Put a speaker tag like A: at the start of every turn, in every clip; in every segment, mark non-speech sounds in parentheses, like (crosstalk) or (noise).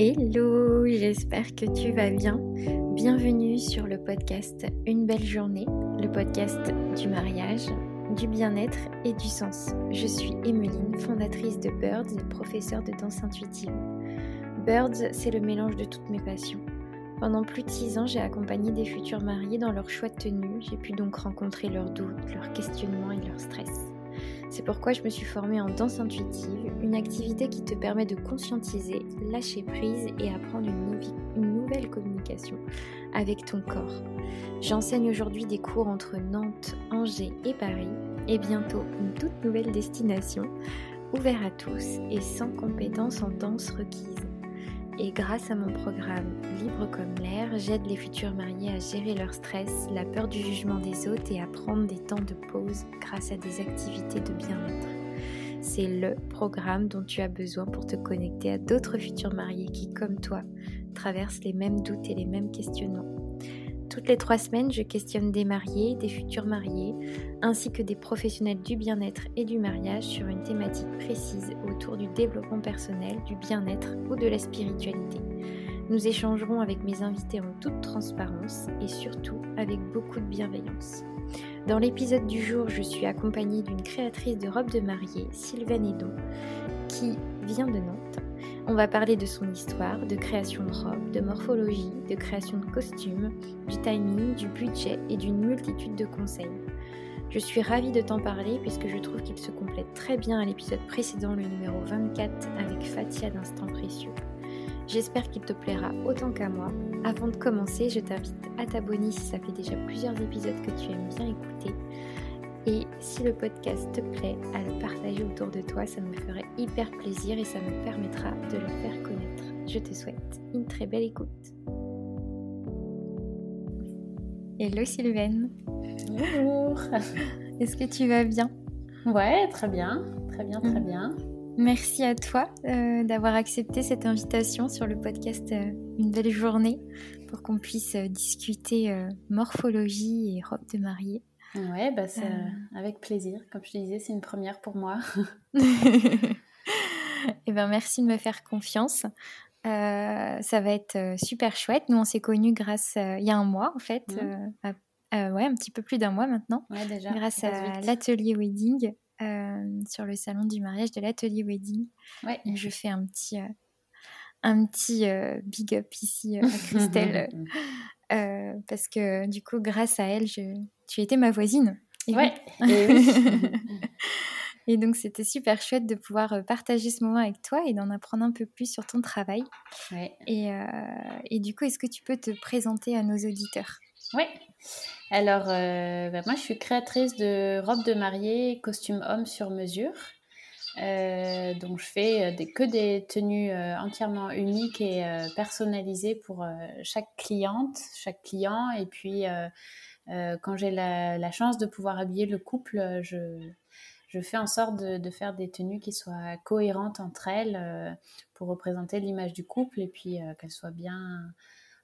A: Hello, j'espère que tu vas bien. Bienvenue sur le podcast Une belle journée, le podcast du mariage, du bien-être et du sens. Je suis Emeline, fondatrice de Birds et professeure de danse intuitive. Birds, c'est le mélange de toutes mes passions. Pendant plus de six ans, j'ai accompagné des futurs mariés dans leur choix de tenue. J'ai pu donc rencontrer leurs doutes, leurs questionnements et leur stress. C'est pourquoi je me suis formée en danse intuitive, une activité qui te permet de conscientiser, lâcher prise et apprendre une, nouvelle communication avec ton corps. J'enseigne aujourd'hui des cours entre Nantes, Angers et Paris et bientôt une toute nouvelle destination, ouvert à tous et sans compétences en danse requises. Et grâce à mon programme Libre comme l'air, j'aide les futurs mariés à gérer leur stress, la peur du jugement des autres et à prendre des temps de pause grâce à des activités de bien-être. C'est le programme dont tu as besoin pour te connecter à d'autres futurs mariés qui, comme toi, traversent les mêmes doutes et les mêmes questionnements. Toutes les trois semaines, je questionne des mariés, des futurs mariés, ainsi que des professionnels du bien-être et du mariage sur une thématique précise autour du développement personnel, du bien-être ou de la spiritualité. Nous échangerons avec mes invités en toute transparence et surtout avec beaucoup de bienveillance. Dans l'épisode du jour, je suis accompagnée d'une créatrice de robes de mariée, Sylvaine Edon, qui vient de Nantes on va parler de son histoire, de création de robes, de morphologie, de création de costumes, du timing, du budget et d'une multitude de conseils. Je suis ravie de t'en parler puisque je trouve qu'il se complète très bien à l'épisode précédent, le numéro 24, avec Fatia d'Instant Précieux. J'espère qu'il te plaira autant qu'à moi. Avant de commencer, je t'invite à t'abonner si ça fait déjà plusieurs épisodes que tu aimes bien écouter et si le podcast te plaît, à le partager autour de toi, ça me ferait hyper plaisir et ça me permettra de le faire connaître. Je te souhaite une très belle écoute. Hello Sylvaine.
B: Bonjour. (laughs)
A: Est-ce que tu vas bien?
B: Ouais, très bien, très bien, très mm. bien.
A: Merci à toi euh, d'avoir accepté cette invitation sur le podcast euh, Une belle journée pour qu'on puisse euh, discuter morphologie et robe de mariée.
B: Ouais, bah c'est euh. avec plaisir. Comme je te disais, c'est une première pour moi. (laughs) (laughs)
A: Eh ben, merci de me faire confiance. Euh, ça va être euh, super chouette. Nous, on s'est connus grâce, il y a un mois en fait, mmh. ouais, un petit peu plus d'un mois maintenant,
B: ouais, déjà,
A: grâce à l'atelier wedding, sur le salon du mariage de l'atelier wedding.
B: Ouais.
A: je fais un petit, un petit big up ici à Christelle. (laughs) parce que du coup, grâce à elle, je, tu étais ma voisine.
B: Et ouais.
A: Et, (laughs) donc, c'était super chouette de pouvoir euh, partager ce moment avec toi et d'en apprendre un peu plus sur ton travail.
B: Ouais.
A: Et, euh, et, du coup, est-ce que tu peux te présenter à nos auditeurs?
B: Oui. Alors, euh, bah, moi, je suis créatrice de robes de mariée, costumes hommes sur mesure. donc, je fais des, que des tenues entièrement uniques et personnalisées pour chaque cliente, chaque client. Et puis, quand j'ai la, chance de pouvoir habiller le couple, euh, je, fais en sorte de, faire des tenues qui soient cohérentes entre elles euh, pour représenter l'image du couple et puis qu'elles soient bien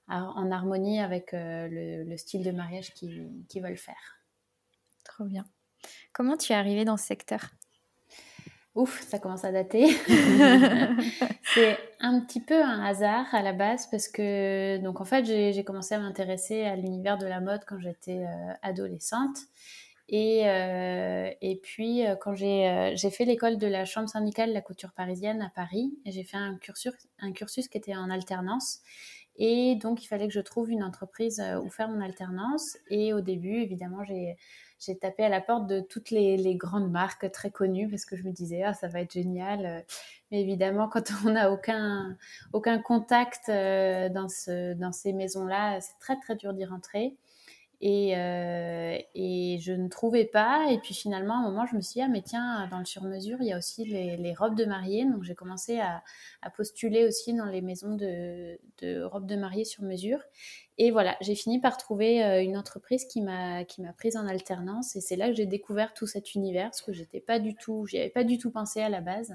B: en harmonie avec le, style de mariage qu'ils veulent faire.
A: Trop bien. Comment tu es arrivée dans ce secteur?
B: Ouf, ça commence à dater. (laughs) c'est un petit peu un hasard à la base parce que, donc en fait, j'ai commencé à m'intéresser à l'univers de la mode quand j'étais euh, adolescente. Et, euh, et puis, euh, quand j'ai fait l'école de la chambre syndicale de la couture parisienne à Paris, j'ai fait un cursus, un cursus qui était en alternance. Et donc, il fallait que je trouve une entreprise où faire mon alternance. Et au début, évidemment, j'ai j'ai tapé à la porte de toutes les, grandes marques très connues parce que je me disais, ah, ça va être génial. Mais évidemment, quand on n'a aucun, aucun contact euh, dans, ce, dans ces maisons-là, c'est très, très dur d'y rentrer. Et, euh, et, je ne trouvais pas. Et puis finalement, à un moment, je me suis dit, ah, mais tiens, dans le sur-mesure, il y a aussi les, robes de mariée. Donc j'ai commencé à, postuler aussi dans les maisons de, robes de mariée sur mesure. Et voilà, j'ai fini par trouver euh, une entreprise qui m'a prise en alternance et c'est là que j'ai découvert tout cet univers, ce que j'étais pas du tout, j'y avais pas du tout pensé à la base.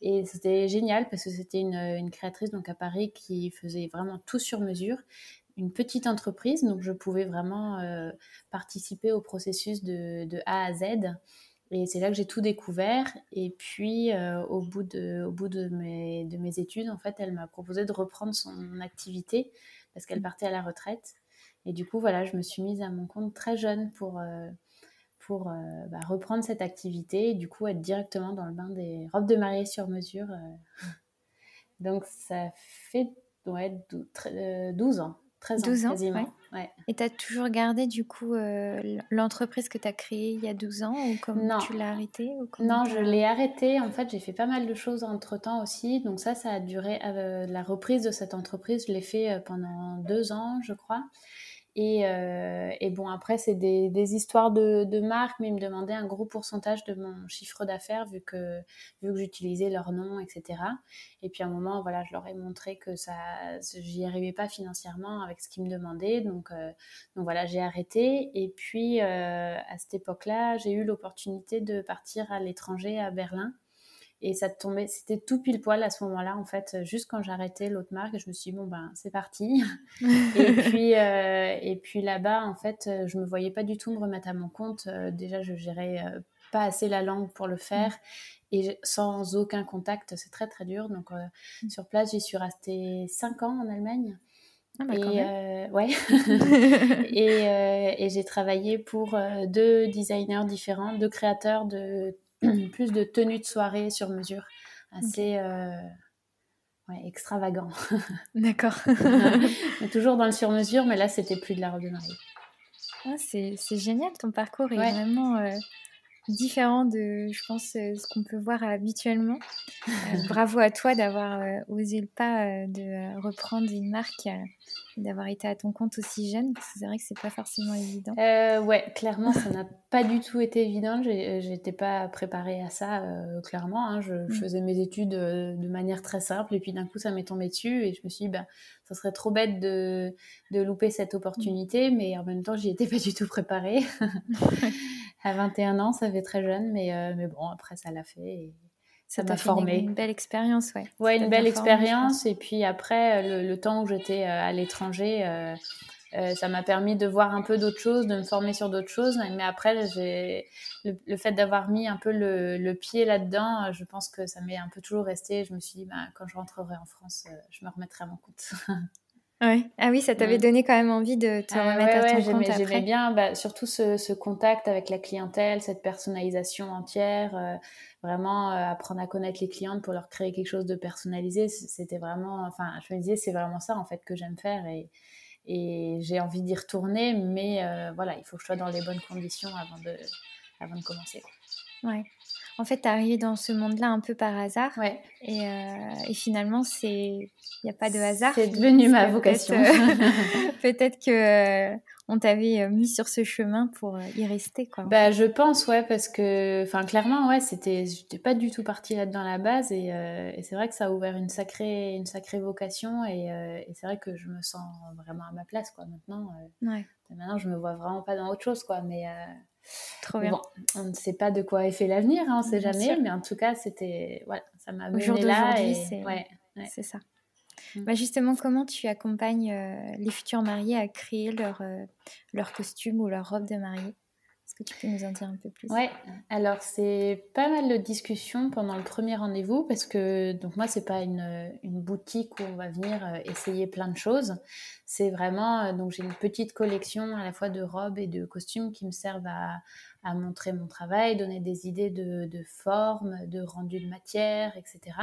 B: Et c'était génial parce que c'était une, une, créatrice donc à Paris qui faisait vraiment tout sur mesure, une petite entreprise donc je pouvais vraiment euh, participer au processus de, A à Z. Et c'est là que j'ai tout découvert. Et puis, au bout, de, au bout de, mes, de mes études, en fait, elle m'a proposé de reprendre son activité parce qu'elle partait à la retraite. Et du coup, voilà, je me suis mise à mon compte très jeune pour, pour bah, reprendre cette activité et du coup être directement dans le bain des robes de mariée sur mesure. (laughs) Donc, ça fait ouais, 12 ans. 13 12 ans, quasiment. Ouais.
A: Et tu as toujours gardé du coup euh, l'entreprise que tu as créée il y a 12 ans ou comme tu l'as arrêtée
B: Non, je l'ai arrêtée. En fait, j'ai fait pas mal de choses entre temps aussi. Donc ça, ça a duré. Euh, la reprise de cette entreprise, je l'ai fait euh, pendant deux ans, je crois. Euh, et, bon, après, c'est des, histoires de, marques, mais ils me demandaient un gros pourcentage de mon chiffre d'affaires vu que, vu que j'utilisais leur nom, etc. Et puis à un moment, voilà, je leur ai montré que ça, j'y arrivais pas financièrement avec ce qu'ils me demandaient. Donc, euh, donc voilà, j'ai arrêté. Et puis, euh, à cette époque-là, j'ai eu l'opportunité de partir à l'étranger, à Berlin. Et ça tombait, c'était tout pile poil à ce moment-là, en fait, juste quand j'arrêtais l'autre marque, je me suis dit, bon, ben, c'est parti. (laughs) et puis, euh, et puis là-bas, en fait, je me voyais pas du tout me remettre à mon compte. Euh, déjà, je gérais euh, pas assez la langue pour le faire. Et sans aucun contact, c'est très, très dur. Donc, mm. sur place, j'y suis restée 5 ans en Allemagne.
A: Ah bah, et,
B: ouais. (laughs) et, et j'ai travaillé pour deux designers différents, deux créateurs de (clears throat) plus de tenues de soirée sur mesure, assez euh, extravagant. (laughs)
A: D'accord. (laughs)
B: toujours dans le sur mesure, mais là c'était plus de la robe de mariée.
A: Ah, c'est génial, ton parcours est vraiment euh, différent de, je pense, euh, ce qu'on peut voir habituellement. (laughs) bravo à toi d'avoir osé le pas de reprendre une marque d'avoir été à ton compte aussi jeune Parce que c'est vrai que c'est pas forcément évident.
B: Euh, ouais, clairement, ça n'a pas du tout été évident. Euh, j'étais pas préparée à ça, euh, clairement. Hein. Je, mm. faisais mes études de manière très simple et puis d'un coup, ça m'est tombé dessus et je me suis dit, ben, ça serait trop bête de, de louper cette opportunité, mais en même temps, j'y étais pas du tout préparée. (laughs) (laughs) à 21 ans, ça fait très jeune, mais, mais bon, après, ça l'a fait. Et
A: ça m'a formé. Une belle expérience, ouais.
B: Ouais, une belle expérience. Et puis après, le, temps où j'étais euh, à l'étranger, euh, euh, ça m'a permis de voir un peu d'autres choses, de me former sur d'autres choses. Mais après, le, fait d'avoir mis un peu le, pied là-dedans, je pense que ça m'est un peu toujours resté. Je me suis dit, bah, quand je rentrerai en France, je me remettrai à mon compte. (laughs)
A: Ouais. Ah oui, ça t'avait donné quand même envie de te ah remettre à ton compte après.
B: J'aimais bien, bah, surtout ce, ce, contact avec la clientèle, cette personnalisation entière vraiment euh, apprendre à connaître les clientes pour leur créer quelque chose de personnalisé. C'était vraiment, enfin, je me disais, c'est vraiment ça en fait que j'aime faire et, et j'ai envie d'y retourner, mais euh, voilà, il faut que je sois dans les bonnes conditions avant de, avant de commencer.
A: Ouais. En fait, tu es arrivé dans ce monde-là un peu par hasard.
B: Ouais.
A: Et, euh, et finalement, c'est il n'y a pas de hasard.
B: C'est devenu ma vocation.
A: Peut-être (laughs) que on t'avait euh, mis sur ce chemin pour euh, y rester quoi.
B: Bah je pense ouais parce que enfin clairement ouais c'était j'étais pas du tout partie là-dedans à la base et, euh, et c'est vrai que ça a ouvert une sacrée une sacrée vocation et, et c'est vrai que je me sens vraiment à ma place quoi maintenant.
A: ouais.
B: Maintenant je me vois vraiment pas dans autre chose quoi mais
A: Trop bien. Bon,
B: on ne sait pas de quoi est fait l'avenir, hein, on ne sait jamais, mais en tout cas, c'était, voilà, ça m'a mené là. Et...
A: C'est ouais, ouais. ça. Mm. Bah justement, comment tu accompagnes euh, les futurs mariés à créer leur, euh, leur costume ou leur robe de mariée? Que nous un peu plus?
B: Ouais, alors c'est pas mal de discussions pendant le premier rendez-vous parce que donc moi c'est pas une, une, boutique où on va venir euh, essayer plein de choses. C'est vraiment donc j'ai une petite collection à la fois de robes et de costumes qui me servent à, à montrer mon travail, donner des idées de, de forme, de rendu de matière, etc.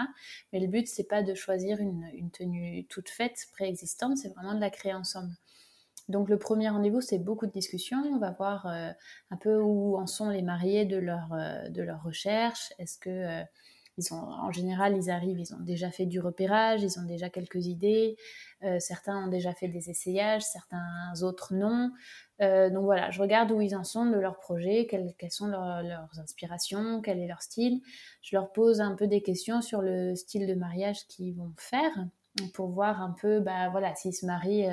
B: Mais le but, c'est pas de choisir une, une tenue toute faite, préexistante, c'est vraiment de la créer ensemble. Donc le premier rendez-vous, c'est beaucoup de discussions. On va voir euh, un peu où en sont les mariés de leur, euh, de leur recherche. Est-ce que euh, ils en général, ils arrivent, ils ont déjà fait du repérage, ils ont déjà quelques idées. certains ont déjà fait des essayages, certains autres non. Donc voilà, je regarde où ils en sont de leur projet, quelles, sont leurs inspirations, quel est leur style. Je leur pose un peu des questions sur le style de mariage qu'ils vont faire pour voir un peu, bah voilà, s'ils se marient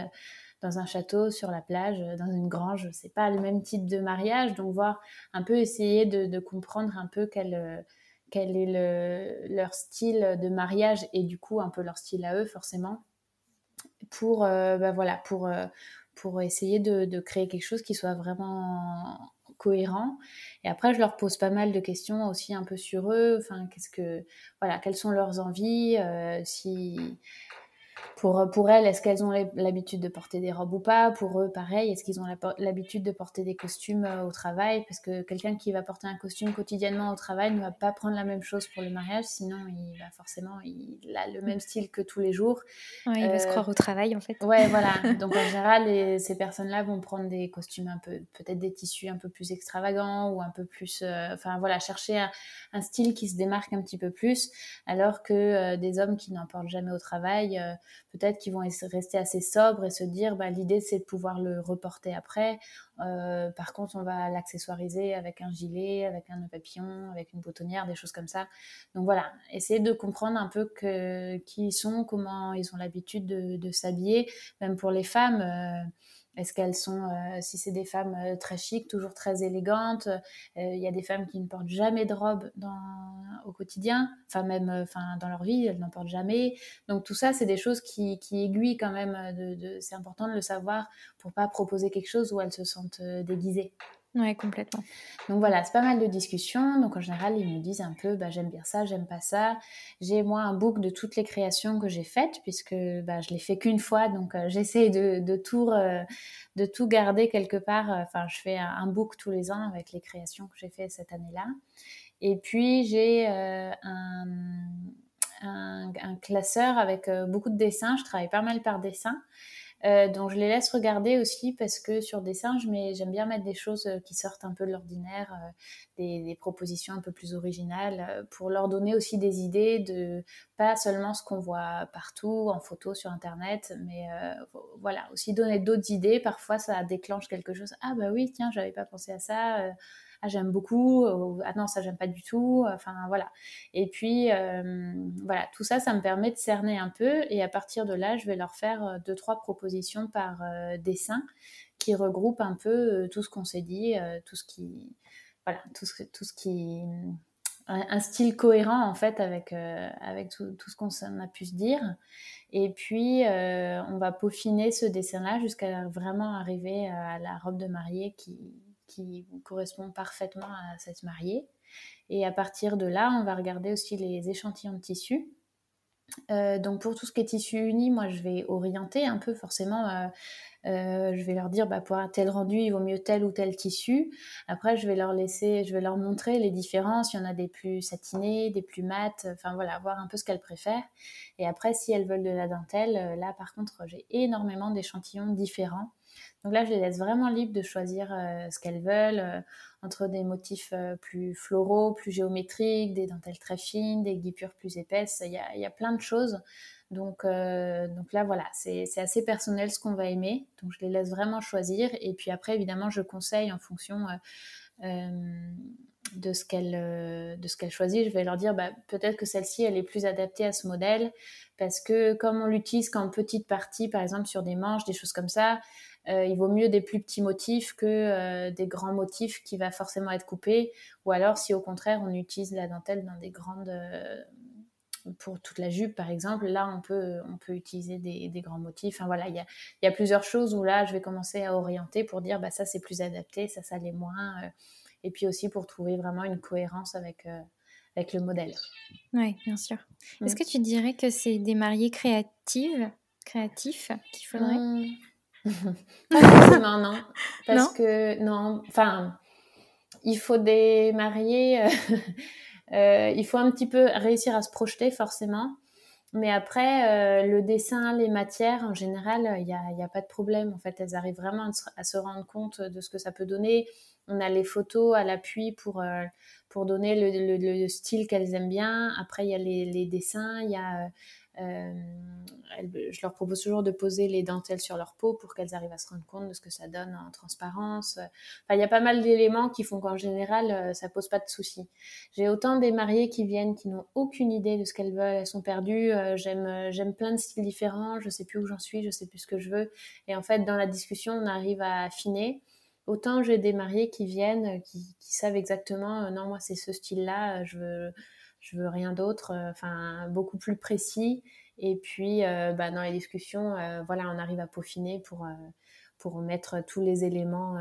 B: dans un château, sur la plage, dans une grange, c'est pas le même type de mariage, donc voir un peu essayer de, comprendre un peu quel, quel est le, leur style de mariage et du coup un peu leur style à eux forcément pour euh, bah voilà pour pour essayer de, créer quelque chose qui soit vraiment cohérent. Et après, je leur pose pas mal de questions aussi un peu sur eux. Enfin, qu'est-ce que, voilà, quelles sont leurs envies, si pour, pour elles, est-ce qu'elles ont l'habitude de porter des robes ou pas? Pour eux, pareil, est-ce qu'ils ont l'habitude de porter des costumes euh, au travail? Parce que quelqu'un qui va porter un costume quotidiennement au travail ne va pas prendre la même chose pour le mariage, sinon il va forcément, il a le même style que tous les jours.
A: il va se euh, croire au travail en fait.
B: Ouais, voilà. (laughs) Donc en général, ces personnes-là vont prendre des costumes un peu, peut-être des tissus un peu plus extravagants ou un peu plus, euh, enfin voilà, chercher un, style qui se démarque un petit peu plus, alors que des hommes qui n'en portent jamais au travail peut-être qu'ils vont rester assez sobres et se dire bah, l'idée c'est de pouvoir le reporter après. Euh, par contre, on va l'accessoiriser avec un gilet, avec un papillon, avec une boutonnière, des choses comme ça. Donc voilà, essayer de comprendre un peu qui ils sont, comment ils ont l'habitude de, s'habiller, même pour les femmes. Euh, est-ce qu'elles sont, euh, si c'est des femmes euh, très chic, toujours très élégantes euh, Il y a des femmes qui ne portent jamais de robe dans, au quotidien, enfin même enfin, dans leur vie, elles n'en portent jamais. Donc tout ça, c'est des choses qui, qui aiguillent quand même. De, c'est important de le savoir pour pas proposer quelque chose où elles se sentent déguisées.
A: Ouais, complètement.
B: Donc voilà, c'est pas mal de discussions. Donc en général, ils me disent un peu, bah, j'aime bien ça, j'aime pas ça. J'ai moi un book de toutes les créations que j'ai faites, puisque bah, je l'ai fait qu'une fois, donc euh, j'essaie de, de, tout, euh, de tout garder quelque part. Enfin, je fais un, book tous les ans avec les créations que j'ai fait cette année-là. Et puis j'ai euh, un, un, un, classeur avec beaucoup de dessins. Je travaille pas mal par dessin. Euh, donc je les laisse regarder aussi parce que sur dessin, j'aime bien mettre des choses euh, qui sortent un peu de l'ordinaire, euh, des, propositions un peu plus originales, pour leur donner aussi des idées de pas seulement ce qu'on voit partout en photo sur internet, mais voilà aussi donner d'autres idées. Parfois ça déclenche quelque chose. Ah bah oui, tiens, j'avais pas pensé à ça ah j'aime beaucoup, ah non ça j'aime pas du tout, enfin voilà. Et puis euh, voilà, tout ça, ça me permet de cerner un peu et à partir de là, je vais leur faire euh, deux trois propositions par euh, dessin qui regroupent un peu tout ce qu'on s'est dit, tout ce qui voilà, tout ce, tout ce qui un, style cohérent en fait avec, avec tout ce qu'on a pu se dire. Et puis, on va peaufiner ce dessin-là jusqu'à vraiment arriver à la robe de mariée qui, qui correspond parfaitement à cette mariée. Et à partir de là, on va regarder aussi les échantillons de tissu. Euh, donc pour tout ce qui est tissu uni, moi je vais orienter un peu forcément. Euh, euh, je vais leur dire bah, pour un tel rendu, il vaut mieux tel ou tel tissu. Après, je vais leur laisser, je vais leur montrer les différences. Il y en a des plus satinés, des plus mat. Enfin voilà, voir un peu ce qu'elles préfèrent. Et après, si elles veulent de la dentelle, là par contre, j'ai énormément d'échantillons différents. Donc là, je les laisse vraiment libres de choisir euh, ce qu'elles veulent, euh, entre des motifs euh, plus floraux, plus géométriques, des dentelles très fines, des guipures plus épaisses. Il y a, il y a plein de choses. Donc, donc là, voilà, c'est assez personnel ce qu'on va aimer. Donc je les laisse vraiment choisir. Et puis après, évidemment, je conseille en fonction de ce qu'elle de ce qu'elle choisit, je vais leur dire bah, peut-être que celle-ci elle est plus adaptée à ce modèle parce que comme on l'utilise qu'en petite partie, par exemple sur des manches, des choses comme ça, euh, il vaut mieux des plus petits motifs que euh, des grands motifs qui va forcément être coupés. Ou alors, si au contraire on utilise la dentelle dans des grandes euh, pour toute la jupe par exemple, là on peut, on peut utiliser des, des grands motifs. Enfin voilà, il y a, y a, plusieurs choses où là je vais commencer à orienter pour dire bah, ça c'est plus adapté, ça ça l'est moins. et puis aussi pour trouver vraiment une cohérence avec, avec le modèle.
A: Oui, bien sûr. Est-ce mm. que tu dirais que c'est des mariés créatives, créatifs qu'il faudrait? Mmh.
B: Pas forcément, non. (laughs) Parce que, non, enfin, il faut des mariés, euh, (laughs) euh, il faut un petit peu réussir à se projeter, forcément. Mais après, euh, le dessin, les matières, en général, il n'y a, y a, pas de problème. En fait, elles arrivent vraiment à se, rendre compte de ce que ça peut donner. On a les photos à l'appui pour, pour donner le, le, style qu'elles aiment bien. Après, il y a les, les dessins, il y a je leur propose toujours de poser les dentelles sur leur peau pour qu'elles arrivent à se rendre compte de ce que ça donne en transparence. Il y a pas mal d'éléments qui font qu'en général, euh, ça pose pas de soucis. J'ai autant des mariées qui viennent qui n'ont aucune idée de ce qu'elles veulent, elles sont perdues. Euh, j'aime, j'aime plein de styles différents. Je sais plus où j'en suis, je sais plus ce que je veux. Et en fait, dans la discussion, on arrive à affiner. Autant j'ai des mariées qui viennent, qui, qui savent exactement, non, moi c'est ce style-là, je veux je veux rien d'autre, euh, enfin beaucoup plus précis. Et puis euh, bah, dans les discussions, euh, voilà, on arrive à peaufiner pour pour mettre tous les éléments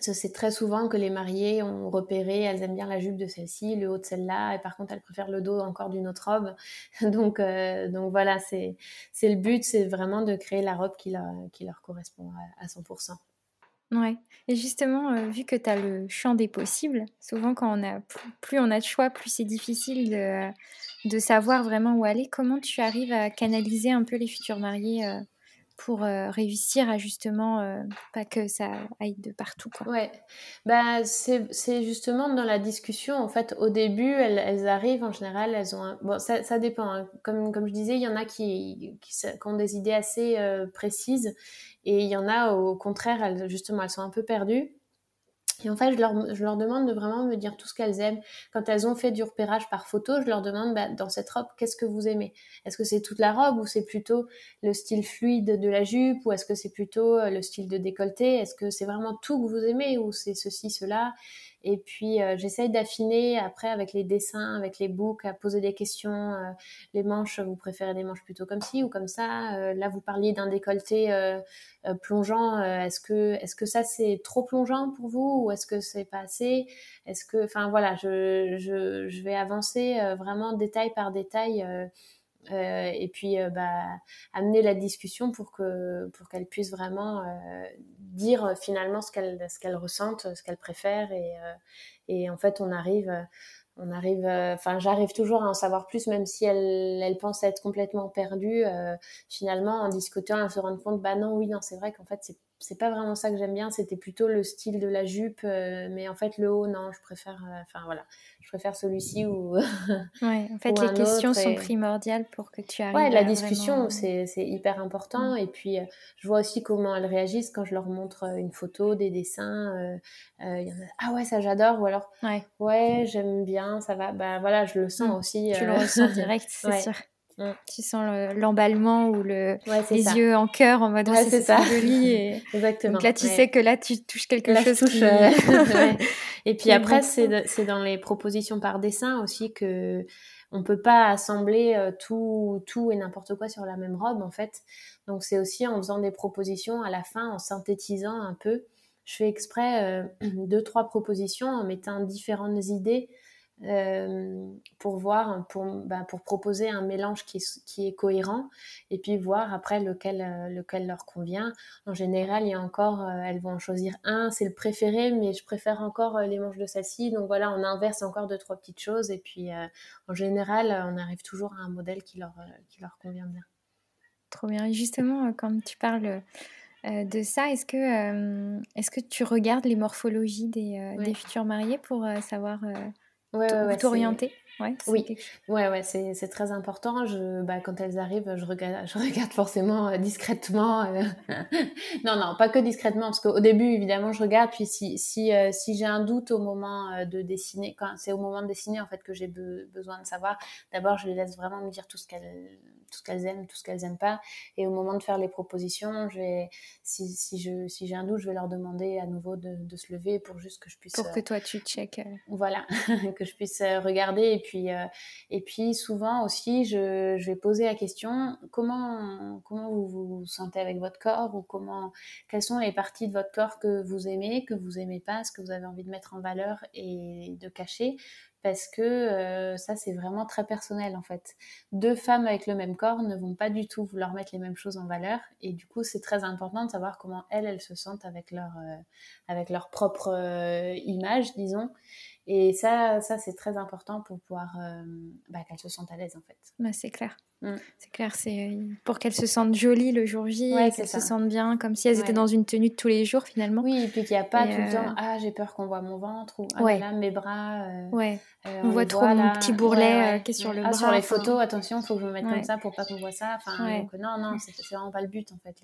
B: c'est très souvent que les mariées ont repéré, elles aiment bien la jupe de celle-ci, le haut de celle-là, et par contre elles préfèrent le dos encore d'une autre robe. (laughs) donc, donc voilà, c'est le but, c'est vraiment de créer la robe qui leur, qui leur correspond à, 100%.
A: Ouais. Et justement, euh, vu que tu as le champ des possibles, souvent quand on a plus, on a de choix, plus c'est difficile de, savoir vraiment où aller. Comment tu arrives à canaliser un peu les futurs mariés euh, pour euh, réussir à justement euh, pas que ça aille de partout quoi.
B: Ouais, bah c'est justement dans la discussion en fait au début elles, arrivent en général elles ont un... bon ça, ça dépend hein. comme comme je disais il y en a qui, qui, ont des idées assez euh, précises et il y en a au contraire elles justement elles sont un peu perdues et en fait, je leur, demande de vraiment me dire tout ce qu'elles aiment. Quand elles ont fait du repérage par photo, je leur demande bah, dans cette robe, qu'est-ce que vous aimez? Est-ce que c'est toute la robe ou c'est plutôt le style fluide de la jupe? Ou est-ce que c'est plutôt euh, le style de décolleté? Est-ce que c'est vraiment tout que vous aimez? Ou c'est ceci, cela? Et puis euh, j'essaye d'affiner après avec les dessins, avec les books, à poser des questions. Euh, les manches, vous préférez des manches plutôt comme ci ou comme ça euh, Là, vous parliez d'un décolleté plongeant. est-ce que est-ce que ça c'est trop plongeant pour vous ou est-ce que c'est pas assez? Est-ce que, enfin voilà, je, je, je vais avancer vraiment détail par détail. Euh, et puis euh, bah, amener la discussion pour que pour qu'elle puisse vraiment euh, dire finalement ce qu'elle ce qu'elle ressente, ce qu'elle préfère et, et en fait on arrive on arrive, enfin, j'arrive toujours à en savoir plus, même si elle, elle pense être complètement perdue. finalement, en discutant, elle se rend compte, bah non, oui, non, c'est vrai qu'en fait, c'est c'est pas vraiment ça que j'aime bien. C'était plutôt le style de la jupe, euh, mais en fait le haut, non, je préfère. Euh, enfin voilà, je préfère celui-ci ou. (laughs)
A: ouais, en fait les questions sont primordiales pour que tu arrives.
B: Ouais, la discussion c'est hyper important. Mm. Et puis euh, je vois aussi comment elles réagissent quand je leur montre une photo, des dessins. Y en a, ah ouais, ça j'adore. Ou alors ouais, ouais j'aime bien, ça va. Bah voilà, je le sens mm. aussi.
A: Tu le ressens (laughs) direct, c'est sûr. Mm. Tu sens l'emballement ou le, les yeux en cœur en mode
B: ouais, c'est ça.
A: joli. (laughs) Exactement. Donc là, tu sais que là, tu touches quelque chose.
B: Touche, euh, (laughs) (laughs) et puis après, c'est dans les propositions par dessin aussi que on peut pas assembler euh, tout, tout et n'importe quoi sur la même robe en fait. Donc c'est aussi en faisant des propositions à la fin, en synthétisant un peu. Je fais exprès euh, (clears throat) deux trois propositions en mettant différentes idées euh, pour voir, pour, bah, pour proposer un mélange qui, qui, est cohérent et puis voir après lequel, euh, lequel leur convient. En général, il y a encore, euh, elles vont en choisir un, c'est le préféré, mais je préfère encore les manches de celle-ci. Donc voilà, on inverse encore deux, trois petites choses et puis en général, on arrive toujours à un modèle qui leur, qui leur convient bien.
A: Trop bien. Et justement, quand tu parles de ça, est-ce que, est-ce que tu regardes les morphologies des, des futurs mariés pour savoir ouais, ouais, t'orienter?
B: Ouais, oui, ouais, ouais, c'est très important. Je, bah, quand elles arrivent, je regarde, je regarde forcément euh, discrètement. Euh. (laughs) non, non, pas que discrètement, parce qu'au début, évidemment, je regarde. Puis si, si, euh, si j'ai un doute au moment de dessiner, quand c'est au moment de dessiner en fait que j'ai besoin de savoir, d'abord, je les laisse vraiment me dire tout ce qu'elles tout ce qu'elles aiment, tout ce qu'elles aiment pas. Et au moment de faire les propositions, je vais, si, si j'ai un doute, je vais leur demander à nouveau de, de se lever pour juste que je puisse.
A: Pour que toi tu checkes.
B: Voilà, (laughs) que je puisse regarder et puis euh, et puis souvent aussi, je, je, vais poser la question comment, comment vous vous sentez avec votre corps ou comment, quelles sont les parties de votre corps que vous aimez, que vous aimez pas, ce que vous avez envie de mettre en valeur et de cacher? Parce que euh, ça c'est vraiment très personnel en fait. Deux femmes avec le même corps ne vont pas du tout vouloir mettre les mêmes choses en valeur et du coup c'est très important de savoir comment elles elles se sentent avec leur euh, avec leur propre image disons et ça, ça c'est très important pour pouvoir euh, bah, qu'elles se sentent à l'aise en fait.
A: Bah, c'est clair. Mm. C'est clair, c'est euh, pour qu'elles se sentent jolies le jour J, ouais, qu'elles se sentent bien, comme si elles étaient dans une tenue de tous les jours finalement.
B: Oui, et puis qu'il n'y a pas tout le temps euh, ah j'ai peur qu'on voit mon ventre ou ah là mes bras.
A: ouais. on, voit trop mon petit bourrelet qui est sur le ah, bras.
B: Sur les photos, attention, il faut que je me mette comme ça pour pas qu'on voit ça. Enfin, donc, non, non, c'est vraiment pas le but en fait.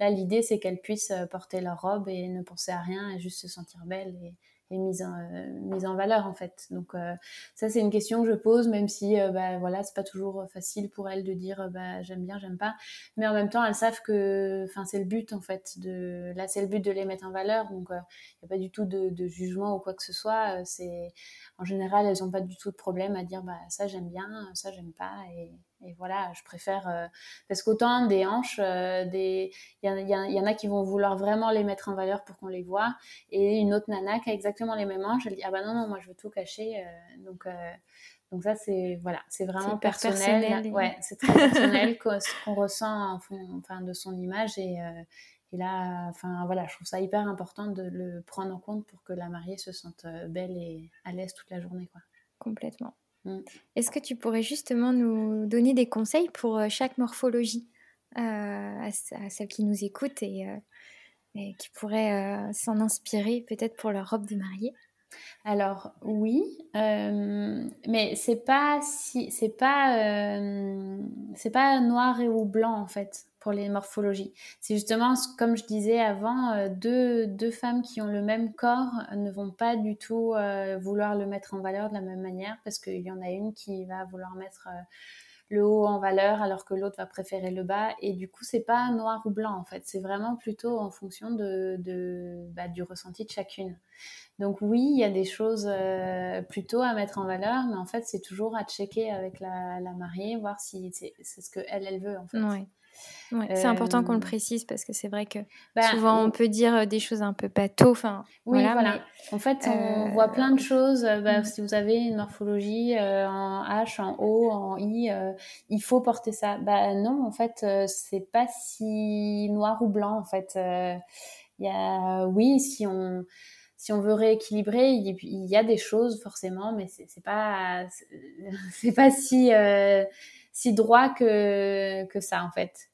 B: Là, l'idée c'est qu'elles puissent porter leur robe et ne penser à rien et juste se sentir belles et est mise en, euh, mise en valeur en fait. Donc euh, ça c'est une question que je pose même si euh, bah, voilà c'est pas toujours facile pour elles de dire bah, j'aime bien j'aime pas. Mais en même temps elles savent que enfin c'est le but en fait de là c'est le but de les mettre en valeur. Donc il n'y a pas du tout de, jugement ou quoi que ce soit. C'est en général elles ont pas du tout de problème à dire bah ça j'aime bien ça j'aime pas et et voilà, je préfère parce qu'autant des hanches, des il y, y, en a qui vont vouloir vraiment les mettre en valeur pour qu'on les voit, et une autre nana qui a exactement les mêmes hanches, elle dit ah bah non non moi je veux tout cacher, donc donc ça c'est voilà, c'est vraiment personnel, ouais, c'est très personnel (laughs) ce qu'on ressent en fond, enfin de son image et et là, enfin voilà, je trouve ça hyper important de le prendre en compte pour que la mariée se sente euh, belle et à l'aise toute la journée, quoi.
A: Complètement. Mm. Est-ce que tu pourrais justement nous donner des conseils pour euh, chaque morphologie euh, à, celles qui nous écoutent et, qui pourraient s'en inspirer peut-être pour leur robe de mariée?
B: Alors oui, mais c'est pas si c'est pas c'est pas noir et ou blanc en fait pour les morphologies. C'est justement, comme je disais avant, euh, deux, femmes qui ont le même corps ne vont pas du tout euh, vouloir le mettre en valeur de la même manière parce qu'il y en a une qui va vouloir mettre euh, le haut en valeur alors que l'autre va préférer le bas. Et du coup, c'est pas noir ou blanc en fait. C'est vraiment plutôt en fonction de, bah, du ressenti de chacune. Donc oui, il y a des choses plutôt à mettre en valeur, mais en fait, c'est toujours à checker avec la, mariée, voir si c'est ce que elle, elle veut en fait
A: c'est important qu'on le précise parce que c'est vrai que bah, souvent on peut dire euh, des choses un peu bateau. Enfin,
B: oui, voilà. En fait, on euh, voit plein de choses. Bah, mm. Si vous avez une morphologie euh, en H, en O, en I, il faut porter ça. Bah non, en fait, c'est pas si noir ou blanc. En fait, il y a, oui, si on si on veut rééquilibrer, il y a des choses forcément, mais c'est pas (laughs) c'est pas si si droit que que ça en fait.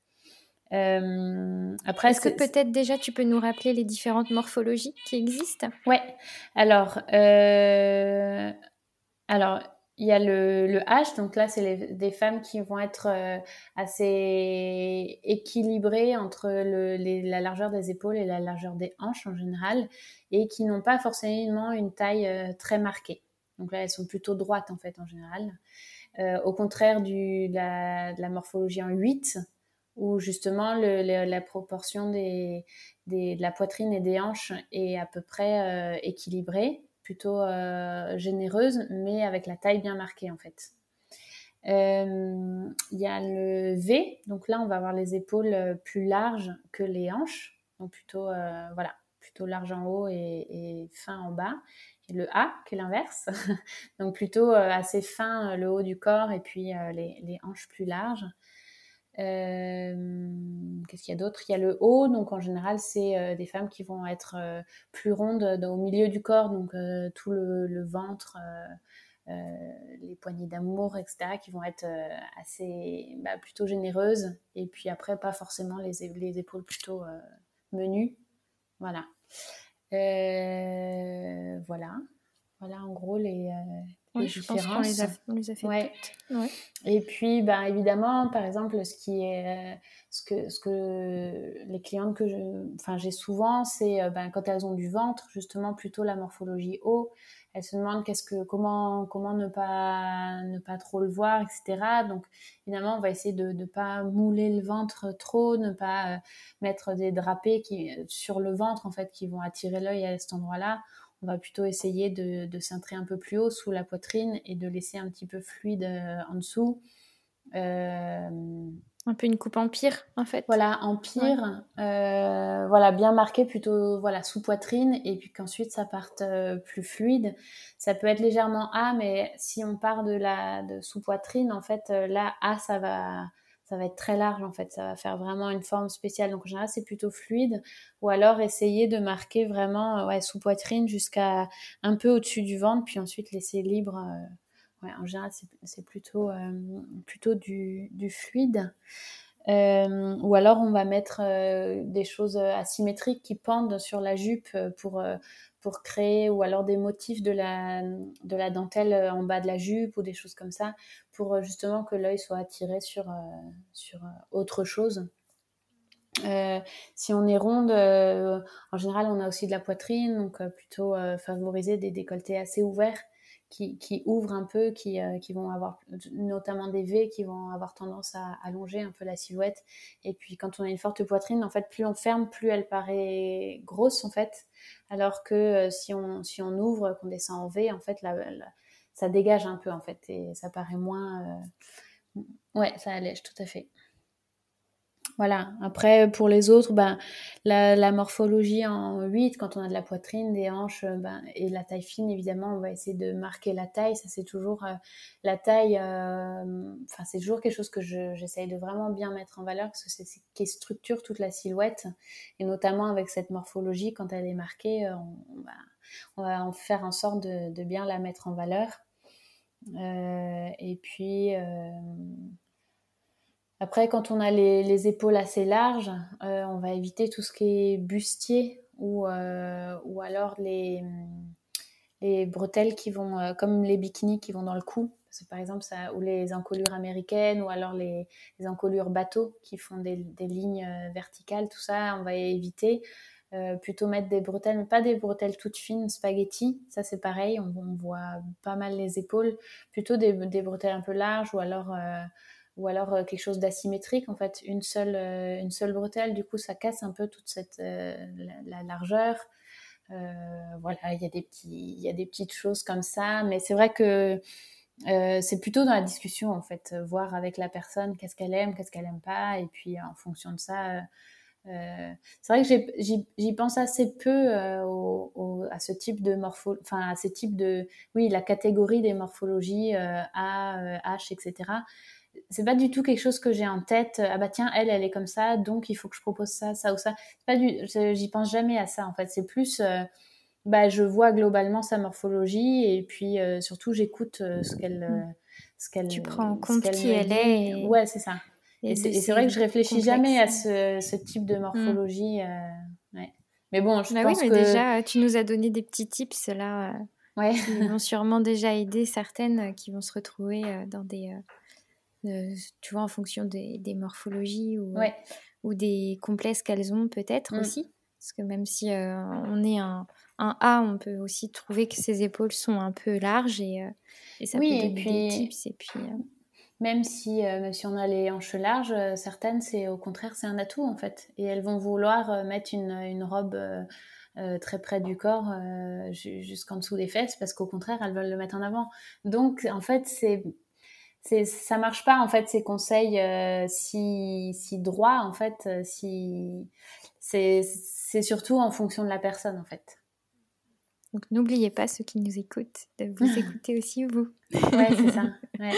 A: Euh, après, est-ce que peut-être déjà tu peux nous rappeler les différentes morphologies qui existent?
B: Ouais. Alors, euh, alors il y a le, le H, donc là c'est des femmes qui vont être euh, assez équilibrées entre le, la largeur des épaules et la largeur des hanches en général, et qui n'ont pas forcément une taille très marquée. Donc là elles sont plutôt droites en fait en général. Au contraire du, la, de la morphologie en 8, où justement la proportion de la poitrine et des hanches est à peu près euh, équilibrée, plutôt euh, généreuse, mais avec la taille bien marquée en fait. Euh, il y a le V, donc là on va avoir les épaules plus larges que les hanches, donc plutôt voilà, plutôt large en haut et, fin en bas. Et le A qui est l'inverse, (laughs) donc plutôt assez fin le haut du corps et puis les hanches plus larges. Euh, qu'est-ce qu'il y a d'autre? Il y a le haut, donc en général, c'est euh, des femmes qui vont être euh, plus rondes au milieu du corps, donc tout le, ventre, les poignées d'amour, etc., qui vont être assez bah, plutôt généreuses. Et puis après, pas forcément les, les épaules plutôt menues. Voilà. voilà. Voilà en gros les,
A: je pense qu'on les, a, les a fait ouais.
B: Et puis, ben, évidemment, par exemple, ce qui est, euh, ce que, ce que les clientes que je, enfin, j'ai souvent, c'est euh, ben, quand elles ont du ventre, justement, plutôt la morphologie haut. Elles se demandent qu'est-ce que, comment, comment ne pas, ne pas trop le voir, etc. Donc, évidemment, on va essayer de ne pas mouler le ventre trop, ne pas euh, mettre des drapés qui, sur le ventre, en fait, qui vont attirer l'œil à cet endroit-là on va plutôt essayer de, de cintrer un peu plus haut sous la poitrine et de laisser un petit peu fluide euh, en dessous.
A: Euh, un peu une coupe empire en fait.
B: Voilà, empire, euh, voilà, bien marqué plutôt voilà sous poitrine et puis qu'ensuite ça parte plus fluide. Ça peut être légèrement A, mais si on part de la de sous poitrine, en fait là A ça va ça va être très large en fait, ça va faire vraiment une forme spéciale. Donc en général, c'est plutôt fluide. Ou alors essayer de marquer vraiment euh, ouais, sous poitrine jusqu'à un peu au-dessus du ventre, puis ensuite laisser libre. Euh, ouais, en général, c'est plutôt, euh, plutôt du, du fluide. ou alors on va mettre des choses asymétriques qui pendent sur la jupe pour, pour créer, ou alors des motifs de la, de la dentelle en bas de la jupe ou des choses comme ça, pour euh, justement que l'œil soit attiré sur, euh, sur euh, autre chose. si on est ronde, en général, on a aussi de la poitrine, donc plutôt favoriser des décolletés assez ouverts qui, qui ouvrent un peu, qui, qui, vont avoir notamment des V qui vont avoir tendance à allonger un peu la silhouette. Et puis quand on a une forte poitrine, en fait, plus on ferme, plus elle paraît grosse en fait. Alors que si, on, si on ouvre, qu'on descend en V, en fait, ça dégage un peu en fait et ça paraît moins euh, Ouais, ça allège, tout à fait. Voilà. Après, pour les autres, ben, la, morphologie en 8, quand on a de la poitrine, des hanches euh, ben, et la taille fine, évidemment, on va essayer de marquer la taille. Ça, c'est toujours euh, la taille. Euh, enfin, c'est toujours quelque chose que j'essaye de vraiment bien mettre en valeur parce que c'est ce qui structure toute la silhouette. Et notamment avec cette morphologie, quand elle est marquée, on, va, en faire en sorte de, de, bien la mettre en valeur. et puis après, quand on a les, épaules assez larges, euh, on va éviter tout ce qui est bustier ou, euh, ou alors les, les bretelles qui vont, euh, comme les bikinis qui vont dans le cou. par exemple, ça, ou les encolures américaines ou alors les, encolures bateaux qui font des, lignes verticales, tout ça, on va éviter. plutôt mettre des bretelles, mais pas des bretelles toutes fines, spaghetti. Ça, c'est pareil, on, voit pas mal les épaules. Plutôt des, des bretelles un peu larges ou alors ou alors euh, quelque chose d'asymétrique en fait. Une seule euh, une seule bretelle du coup ça casse un peu toute cette euh, la, largeur. Voilà il y a des petits il y a des petites choses comme ça. Mais c'est vrai que c'est plutôt dans la discussion en fait voir avec la personne qu'est-ce qu'elle aime qu'est-ce qu'elle aime pas. Et puis en fonction de ça c'est vrai que j'y pense assez peu à ce type de morpho, enfin à ce type de, oui, la catégorie des morphologies A, H, etc c'est pas du tout quelque chose que j'ai en tête. Ah bah tiens, elle, elle est comme ça, donc il faut que je propose ça, ça ou ça. Pas du, j'y pense jamais à ça en fait. C'est plus, euh, bah je vois globalement sa morphologie et puis euh, surtout j'écoute euh, ce qu'elle,
A: ce qu'elle. Tu prends en compte qui elle est.
B: Ouais, c'est ça. Et, c'est vrai que je réfléchis jamais à ce, type de mm. morphologie. ouais. Mais bon, je bah pense oui, mais
A: déjà, tu nous as donné des petits tips là. Ouais. qui vont sûrement déjà aider certaines qui vont se retrouver dans des tu vois, en fonction des, morphologies ou, ou des complexes qu'elles ont peut-être mm. aussi. Parce que même si euh, on est un, un, A, on peut aussi trouver que ses épaules sont un peu larges et, euh, et ça oui, peut donner des tips. Et puis, euh,
B: même, si, même si on a les hanches larges, certaines, c'est au contraire, c'est un atout en fait. Et elles vont vouloir mettre une, une robe... très près du corps, jusqu'en dessous des fesses, parce qu'au contraire, elles veulent le mettre en avant. Donc, en fait, c'est ça marche pas en fait ces conseils euh, si, si droits en fait euh, si c'est surtout en fonction de la personne en fait.
A: Donc n'oubliez pas ceux qui nous écoutent de vous (laughs) écouter aussi vous.
B: Ouais c'est ça (laughs)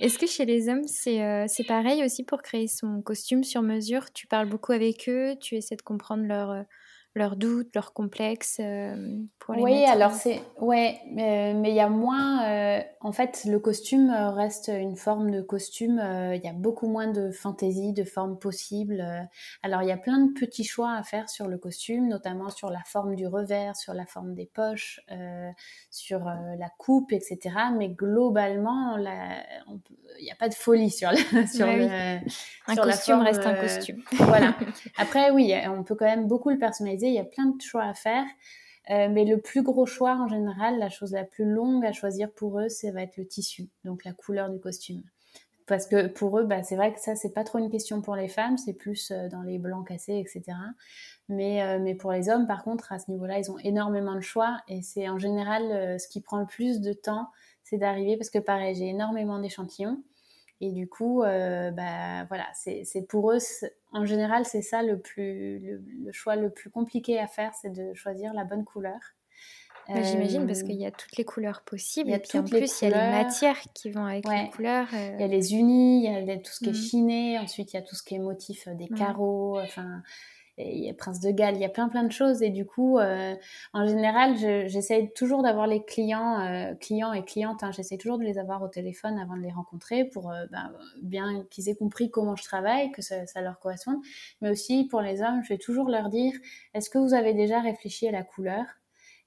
A: Est-ce que chez les hommes, c'est euh, pareil aussi pour créer son costume sur mesure? Tu parles beaucoup avec eux, tu essaies de comprendre leur, leurs doutes, leurs complexes euh,
B: pour les Oui, alors c'est ouais, mais il y a moins. Euh, en fait, le costume reste une forme de costume. Euh, il y a beaucoup moins de fantaisie, de formes possibles. alors il y a plein de petits choix à faire sur le costume, notamment sur la forme du revers, sur la forme des poches, sur la coupe, etc. Mais globalement, il n'y a pas de folie sur la, (laughs) sur,
A: un costume reste un costume.
B: voilà. (laughs) Après, oui, on peut quand même beaucoup le personnaliser il y a plein de choix à faire. Euh, mais le plus gros choix en général, la chose la plus longue à choisir pour eux, ça va être le tissu, donc la couleur du costume. Parce que pour eux, bah, c'est vrai que ça, c'est pas trop une question pour les femmes, c'est plus euh, dans les blancs cassés, etc. Mais, euh, mais pour les hommes, par contre, à ce niveau-là, ils ont énormément de choix et c'est en général ce qui prend le plus de temps, c'est d'arriver parce que pareil, j'ai énormément d'échantillons. Et du coup, euh, bah, voilà, c'est pour eux, en général, c'est ça le, plus, le, choix le plus compliqué à faire, c'est de choisir la bonne couleur.
A: Bah, j'imagine parce qu'il y a toutes les couleurs possibles. Et en plus, il y a les matières qui vont avec les couleurs.
B: Il y a les unis, il y a tout ce qui est mmh. chiné, ensuite il y a tout ce qui est motif euh, des carreaux. Enfin, il y a Prince de Galles, il y a plein plein de choses. Et du coup, euh, en général, j'essaie toujours d'avoir les clients, euh, clients et clientes, hein, j'essaie toujours de les avoir au téléphone avant de les rencontrer pour euh, ben, bien qu'ils aient compris comment je travaille, que ça, ça, leur corresponde, mais aussi pour les hommes, je vais toujours leur dire, est-ce que vous avez déjà réfléchi à la couleur?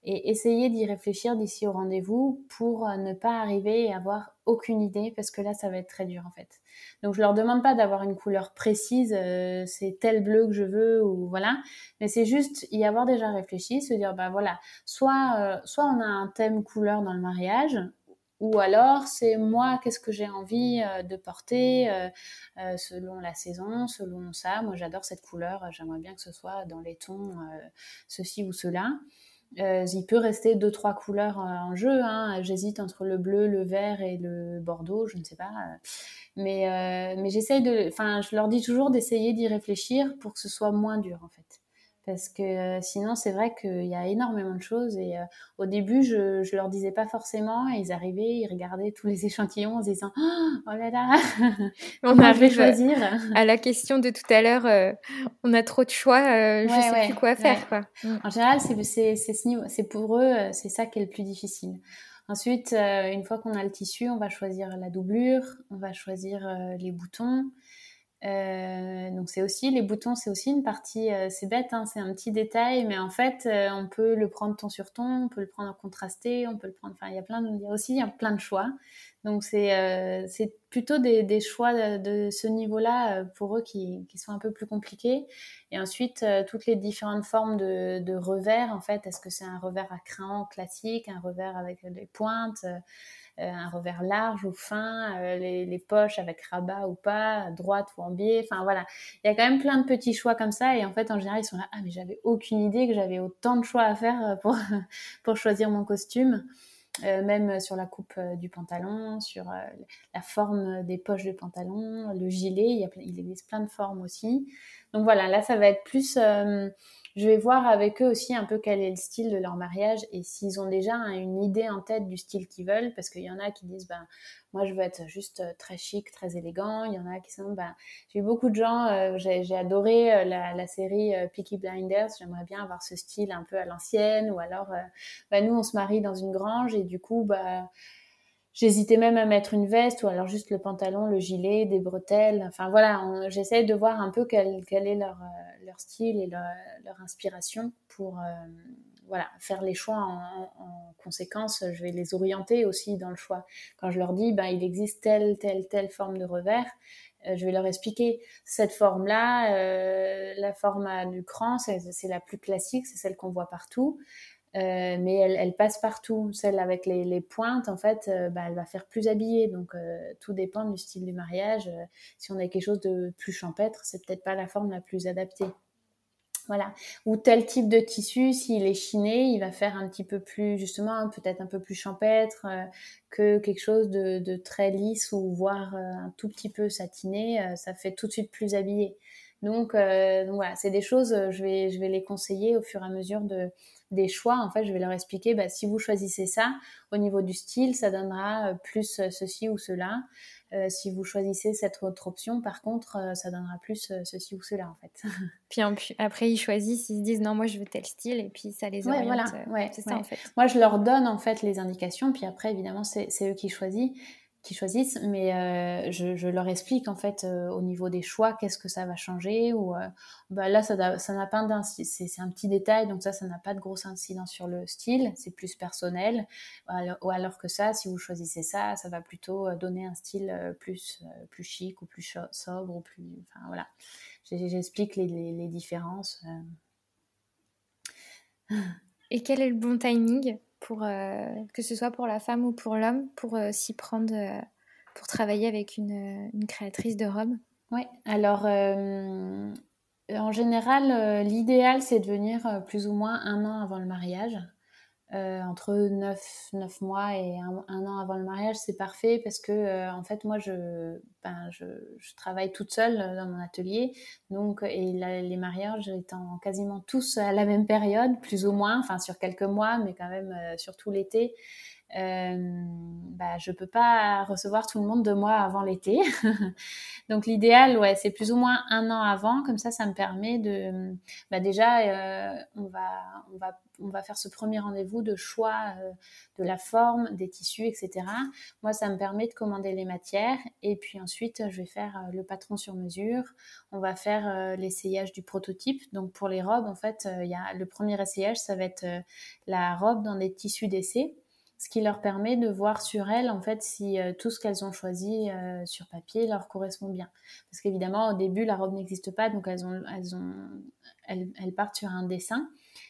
B: Et essayer d'y réfléchir d'ici au rendez-vous pour ne pas arriver et avoir aucune idée parce que là ça va être très dur en fait. Donc je leur demande pas d'avoir une couleur précise, euh, c'est tel bleu que je veux ou voilà, mais c'est juste y avoir déjà réfléchi, se dire bah voilà, soit euh, soit on a un thème couleur dans le mariage ou alors c'est moi qu'est-ce que j'ai envie euh, de porter selon la saison, selon ça. Moi j'adore cette couleur, j'aimerais bien que ce soit dans les tons ceci ou cela. Euh, il peut rester deux trois couleurs en jeu. Hein. J'hésite entre le bleu, le vert et le bordeaux, je ne sais pas. Mais, mais j'essaye de, enfin, je leur dis toujours d'essayer d'y réfléchir pour que ce soit moins dur en fait parce que euh, sinon c'est vrai qu'il y a énormément de choses et euh, au début je, je leur disais pas forcément et ils arrivaient ils regardaient tous les (laughs) échantillons en se disant oh là là (laughs)
A: on arrive choisir à la question de tout à l'heure euh, on a trop de choix je je sais plus quoi faire quoi.
B: En général c'est c'est pour eux c'est ça qui est le plus difficile. Ensuite une fois qu'on a le tissu on va choisir la doublure on va choisir les boutons euh, donc c'est aussi les boutons, c'est aussi une partie, euh, c'est bête, hein, c'est un petit détail, mais en fait euh, on peut le prendre ton sur ton, on peut le prendre en contrasté, on peut le prendre, enfin il y a plein, de, aussi y a plein de choix. Donc c'est c'est plutôt des, des, choix de, ce niveau-là pour eux qui, qui, sont un peu plus compliqués. Et ensuite toutes les différentes formes de, de revers en fait, est-ce que c'est un revers à crayon classique, un revers avec des pointes un revers large ou fin, euh, les, poches avec rabat ou pas, à droite ou en biais. Enfin voilà, il y a quand même plein de petits choix comme ça. Et en fait, en général, ils sont là, ah mais j'avais aucune idée que j'avais autant de choix à faire euh, pour, (laughs) pour choisir mon costume. même sur la coupe du pantalon, sur la forme des poches du pantalon, le gilet, il existe plein de formes aussi. Donc voilà, là ça va être plus je vais voir avec eux aussi un peu quel est le style de leur mariage et s'ils ont déjà une idée en tête du style qu'ils veulent, parce qu'il y en a qui disent, ben, moi je veux être juste euh, très chic, très élégant. Il y en a qui sont, ben, j'ai eu beaucoup de gens, euh, j'ai adoré euh, la, série Peaky Blinders, j'aimerais bien avoir ce style un peu à l'ancienne, ou alors, ben, nous on se marie dans une grange et du coup, bah, J'hésitais même à mettre une veste ou alors juste le pantalon, le gilet, des bretelles. Enfin voilà, j'essaie de voir un peu quel, est leur, euh, leur, style et leur, inspiration pour euh, voilà, faire les choix en, en, conséquence. Je vais les orienter aussi dans le choix. Quand je leur dis, ben, il existe telle, telle, telle forme de revers, euh, je vais leur expliquer cette forme-là, la forme du cran, c'est la plus classique, c'est celle qu'on voit partout. Euh, mais elle, passe partout. Celle avec les, pointes, en fait, euh, bah, elle va faire plus habillée. Donc, euh, tout dépend du style du mariage. si on a quelque chose de plus champêtre, c'est peut-être pas la forme la plus adaptée. Voilà. Ou tel type de tissu, s'il est chiné, il va faire un petit peu plus, justement, peut-être un peu plus champêtre que quelque chose de, très lisse ou voire un tout petit peu satiné. ça fait tout de suite plus habillé. Donc, voilà, c'est des choses, je vais les conseiller au fur et à mesure de, des choix, en fait, je vais leur expliquer, bah, si vous choisissez ça, au niveau du style, ça donnera euh, plus euh, ceci ou cela. Euh, si vous choisissez cette autre option, par contre, ça donnera plus ceci ou cela, en fait. (laughs)
A: puis après, ils choisissent, ils se disent, non, moi, je veux tel style, et puis ça les oriente.
B: voilà, ouais, c'est ça, en fait. Moi, je leur donne, en fait, les indications, puis après, évidemment, c'est eux qui choisissent choisissent, mais euh, je, leur explique en fait euh, au niveau des choix qu'est-ce que ça va changer ou euh, bah là ça n'a pas d'incidence, c'est un petit détail donc ça ça n'a pas de grosse incidence sur le style, c'est plus personnel. Ou alors, que ça si vous choisissez ça ça va plutôt donner un style plus plus chic ou plus sobre ou plus enfin voilà. J'explique les, différences.
A: Et quel est le bon timing? Pour euh, que ce soit pour la femme ou pour l'homme, pour euh, s'y prendre, euh, pour travailler avec une, une créatrice de robes
B: Oui, alors en général, l'idéal c'est de venir plus ou moins un an avant le mariage. Euh, entre 9, 9, mois et un, an avant le mariage, c'est parfait parce que euh, en fait moi je, ben, je, je, travaille toute seule dans mon atelier donc et les mariages étant quasiment tous à la même période, plus ou moins, enfin sur quelques mois mais quand même euh, sur tout l'été. Euh, bah, je peux pas recevoir tout le monde de moi avant l'été. (laughs) Donc l'idéal, ouais, c'est plus ou moins un an avant. Comme ça, ça me permet de, bah, déjà, on va, on va on va faire ce premier rendez-vous de choix euh, de la forme, des tissus, etc. Moi, ça me permet de commander les matières et puis ensuite, je vais faire euh, le patron sur mesure. On va faire euh, l'essayage du prototype. Donc, pour les robes, en fait, il y a le premier essayage, ça va être la robe dans des tissus d'essai ce qui leur permet de voir sur elles en fait si tout ce qu'elles ont choisi sur papier leur correspond bien. Parce qu'évidemment au début la robe n'existe pas donc elles ont, elles, ont, elles partent sur un dessin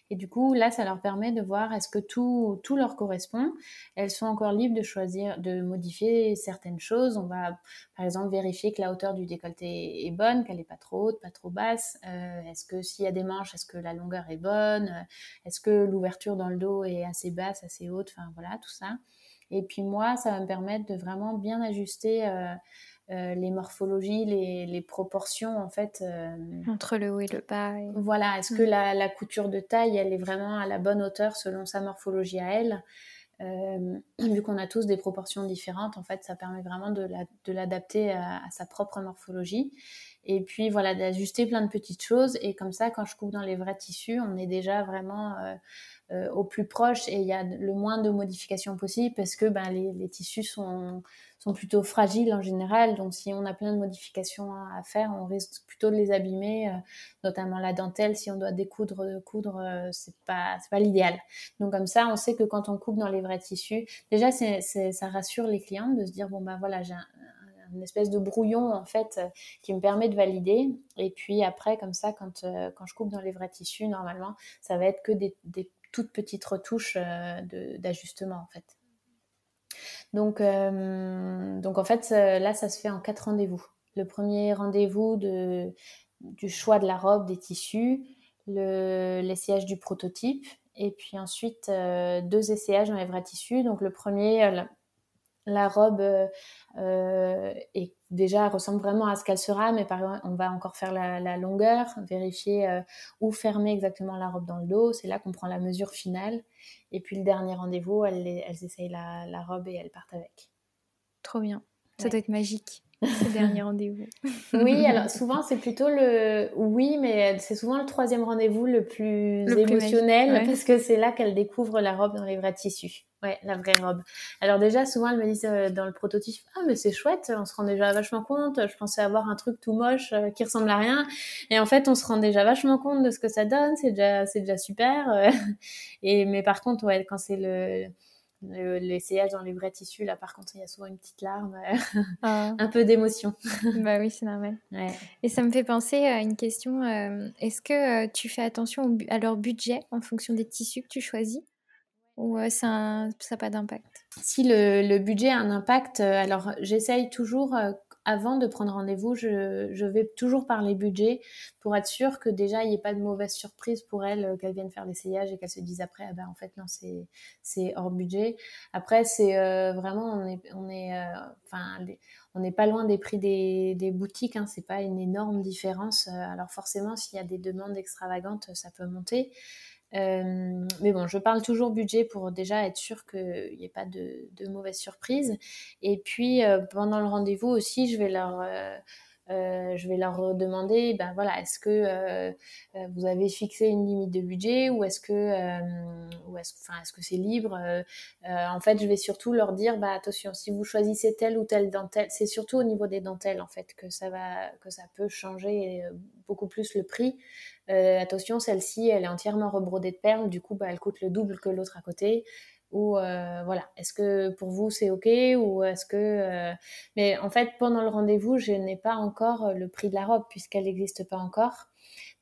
B: et du coup, là, ça leur permet de voir est-ce que tout, tout leur correspond. Elles sont encore libres de choisir, de modifier certaines choses. On va, par exemple, vérifier que la hauteur du décolleté est bonne, qu'elle n'est pas trop haute, pas trop basse. Euh, est-ce que s'il y a des manches, est-ce que la longueur est bonne? Est-ce que l'ouverture dans le dos est assez basse, assez haute? Enfin, voilà, tout ça. Et puis moi, ça va me permettre de vraiment bien ajuster. Euh, les morphologies, les, proportions en fait.
A: Entre le haut et le bas.
B: Voilà, est-ce que mm. la, couture de taille, elle est vraiment à la bonne hauteur selon sa morphologie à elle (clears throat) vu qu'on a tous des proportions différentes, en fait, ça permet vraiment de l'adapter à, sa propre morphologie. Et puis voilà, d'ajuster plein de petites choses. Et comme ça, quand je coupe dans les vrais tissus, on est déjà vraiment euh, euh, au plus proche et il y a le moins de modifications possibles parce que ben, les, tissus sont, sont plutôt fragiles en général. Donc si on a plein de modifications à faire, on risque plutôt de les abîmer, euh, notamment la dentelle. Si on doit découdre, coudre, c'est pas, pas l'idéal. Donc comme ça, on sait que quand on coupe dans les vrais tissus, déjà, ça rassure les clients de se dire, bon ben voilà, j'ai un, une espèce de brouillon en fait euh, qui me permet de valider. Et puis après, comme ça, quand, euh, quand je coupe dans les vrais tissus, normalement, ça va être que des, toutes petites retouches euh, d'ajustement en fait. Donc, donc en fait, là, ça se fait en quatre rendez-vous. Le premier rendez-vous de, du choix de la robe, des tissus, l'essayage du prototype, et puis ensuite deux essayages dans les vrais tissus. Donc le premier, la robe euh, euh, est déjà ressemble vraiment à ce qu'elle sera, mais par exemple, on va encore faire la, longueur, vérifier euh, où fermer exactement la robe dans le dos. C'est là qu'on prend la mesure finale. Et puis le dernier rendez-vous, elles, elles essayent la, robe et elles partent avec.
A: Trop bien. Ça doit être magique. (laughs) Ce dernier rendez-vous.
B: oui, (laughs) alors souvent c'est plutôt le oui, mais c'est souvent le troisième rendez-vous le plus émotionnel parce que c'est là qu'elle découvre la robe dans les vrais tissus. Ouais, la vraie robe. Alors déjà, souvent, elles me disent euh, dans le prototype, ah mais c'est chouette, on se rend déjà vachement compte. Je pensais avoir un truc tout moche euh, qui ressemble à rien, et en fait, on se rend déjà vachement compte de ce que ça donne. C'est déjà, c'est déjà super. Euh. (laughs) et mais par contre, ouais, quand c'est le l'essayage dans les vrais tissus, là, par contre, il y a souvent une petite larme, (laughs) ah. un peu d'émotion. (laughs)
A: bah oui, c'est normal. Ouais. Et ça me fait penser à une question. Est-ce que tu fais attention à leur budget en fonction des tissus que tu choisis? Ou ça n'a pas d'impact?
B: Si le, budget a un impact, euh, alors j'essaye toujours, euh, avant de prendre rendez-vous, je, vais toujours parler budget pour être sûr que déjà il n'y ait pas de mauvaise surprise pour elle, euh, qu'elle vienne faire l'essayage et qu'elle se dise après, ah ben, en fait non, c'est hors budget. Après, c'est vraiment, on est, on est, enfin, on n'est pas loin des prix des, des boutiques, hein, c'est pas une énorme différence. Alors forcément, s'il y a des demandes extravagantes, ça peut monter. Euh, mais bon, je parle toujours budget pour déjà être sûr qu'il n'y ait pas de, mauvaises surprises. Et puis, euh, pendant le rendez-vous aussi, je vais leur, euh, je vais leur demander, ben voilà, est-ce que vous avez fixé une limite de budget ou est-ce que, ou est-ce, enfin, est-ce que c'est libre En fait, je vais surtout leur dire, bah attention, si vous choisissez telle ou telle dentelle, c'est surtout au niveau des dentelles en fait que ça va, que ça peut changer beaucoup plus le prix. Euh, attention, celle-ci, elle est entièrement rebrodée de perles, du coup, bah, elle coûte le double que l'autre à côté. Ou euh, voilà, est-ce que pour vous c'est ok ou est-ce que euh, mais en fait pendant le rendez-vous je n'ai pas encore le prix de la robe puisqu'elle n'existe pas encore.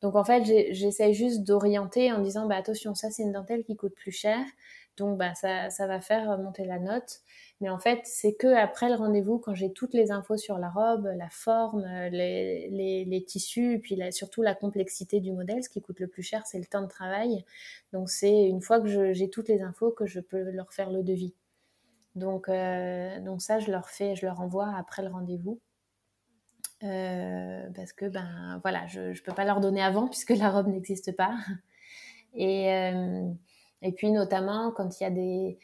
B: Donc en fait j'essaie juste d'orienter en disant bah attention ça c'est une dentelle qui coûte plus cher donc bah ça va faire monter la note. Mais en fait, c'est que après le rendez-vous, quand j'ai toutes les infos sur la robe, la forme, les, les, tissus, et puis surtout la complexité du modèle, ce qui coûte le plus cher, c'est le temps de travail. Donc c'est une fois que j'ai toutes les infos que je peux leur faire le devis. Donc, euh, donc ça, je leur fais, je leur envoie après le rendez-vous. Euh, parce que ben voilà, je ne peux pas leur donner avant puisque la robe n'existe pas. Et, euh, et puis notamment quand il y a des,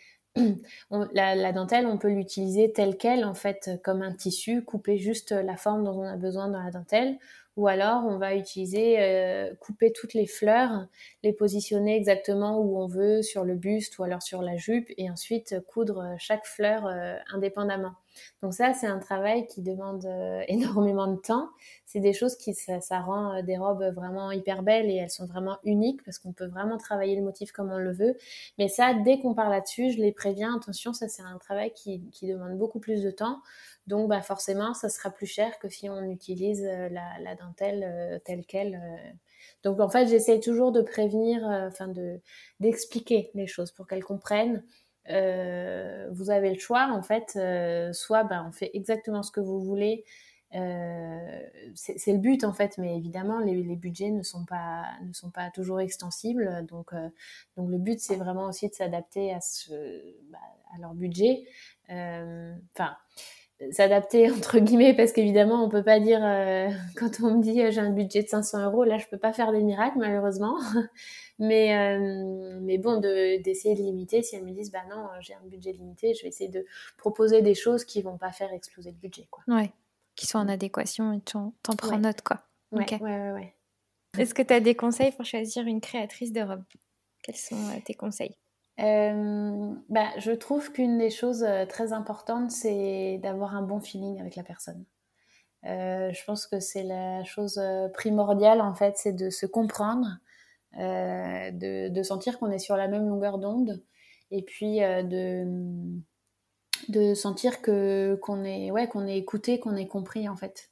B: la, dentelle, on peut l'utiliser telle qu'elle, en fait, comme un tissu, couper juste la forme dont on a besoin dans la dentelle. Ou alors, on va utiliser, euh, couper toutes les fleurs, les positionner exactement où on veut, sur le buste ou alors sur la jupe, et ensuite coudre chaque fleur euh, indépendamment. Donc ça, c'est un travail qui demande euh, (laughs) énormément de temps. C'est des choses qui, ça, rend euh, des robes vraiment hyper belles et elles sont vraiment uniques parce qu'on peut vraiment travailler le motif comme on le veut. Mais ça, dès qu'on parle là-dessus, je les préviens, attention, ça c'est un travail qui, demande beaucoup plus de temps. Donc bah, forcément, ça sera plus cher que si on utilise euh, la, dentelle telle qu'elle. Donc en fait, j'essaie toujours de prévenir, enfin de d'expliquer les choses pour qu'elles comprennent euh, vous avez le choix en fait. Euh, soit ben, on fait exactement ce que vous voulez. Euh, c'est le but en fait, mais évidemment les, budgets ne sont pas ne sont pas toujours extensibles. Donc donc le but c'est vraiment aussi de s'adapter à ce bah, à leur budget. Enfin s'adapter (laughs) entre guillemets parce qu'évidemment on peut pas dire (laughs) quand on me dit j'ai un budget de 500 euros là je peux pas faire des miracles malheureusement mais euh, mais bon d'essayer de, limiter. Si elles me disent bah non j'ai un budget limité je vais essayer de proposer des choses qui vont pas faire exploser le budget quoi.
A: Ouais. Qui sont en adéquation et t'en prends note quoi.
B: Ouais, ouais, ouais, ouais.
A: est-ce que tu as des conseils pour choisir une créatrice de robe quels sont tes conseils?
B: Euh, bah, je trouve qu'une des choses euh, très importantes, c'est d'avoir un bon feeling avec la personne. Euh, je pense que c'est la chose primordiale, en fait, c'est de se comprendre, de, de, sentir qu'on est sur la même longueur d'onde, et puis de, de sentir que qu'on est, ouais, qu'on est écouté, qu'on est compris, en fait.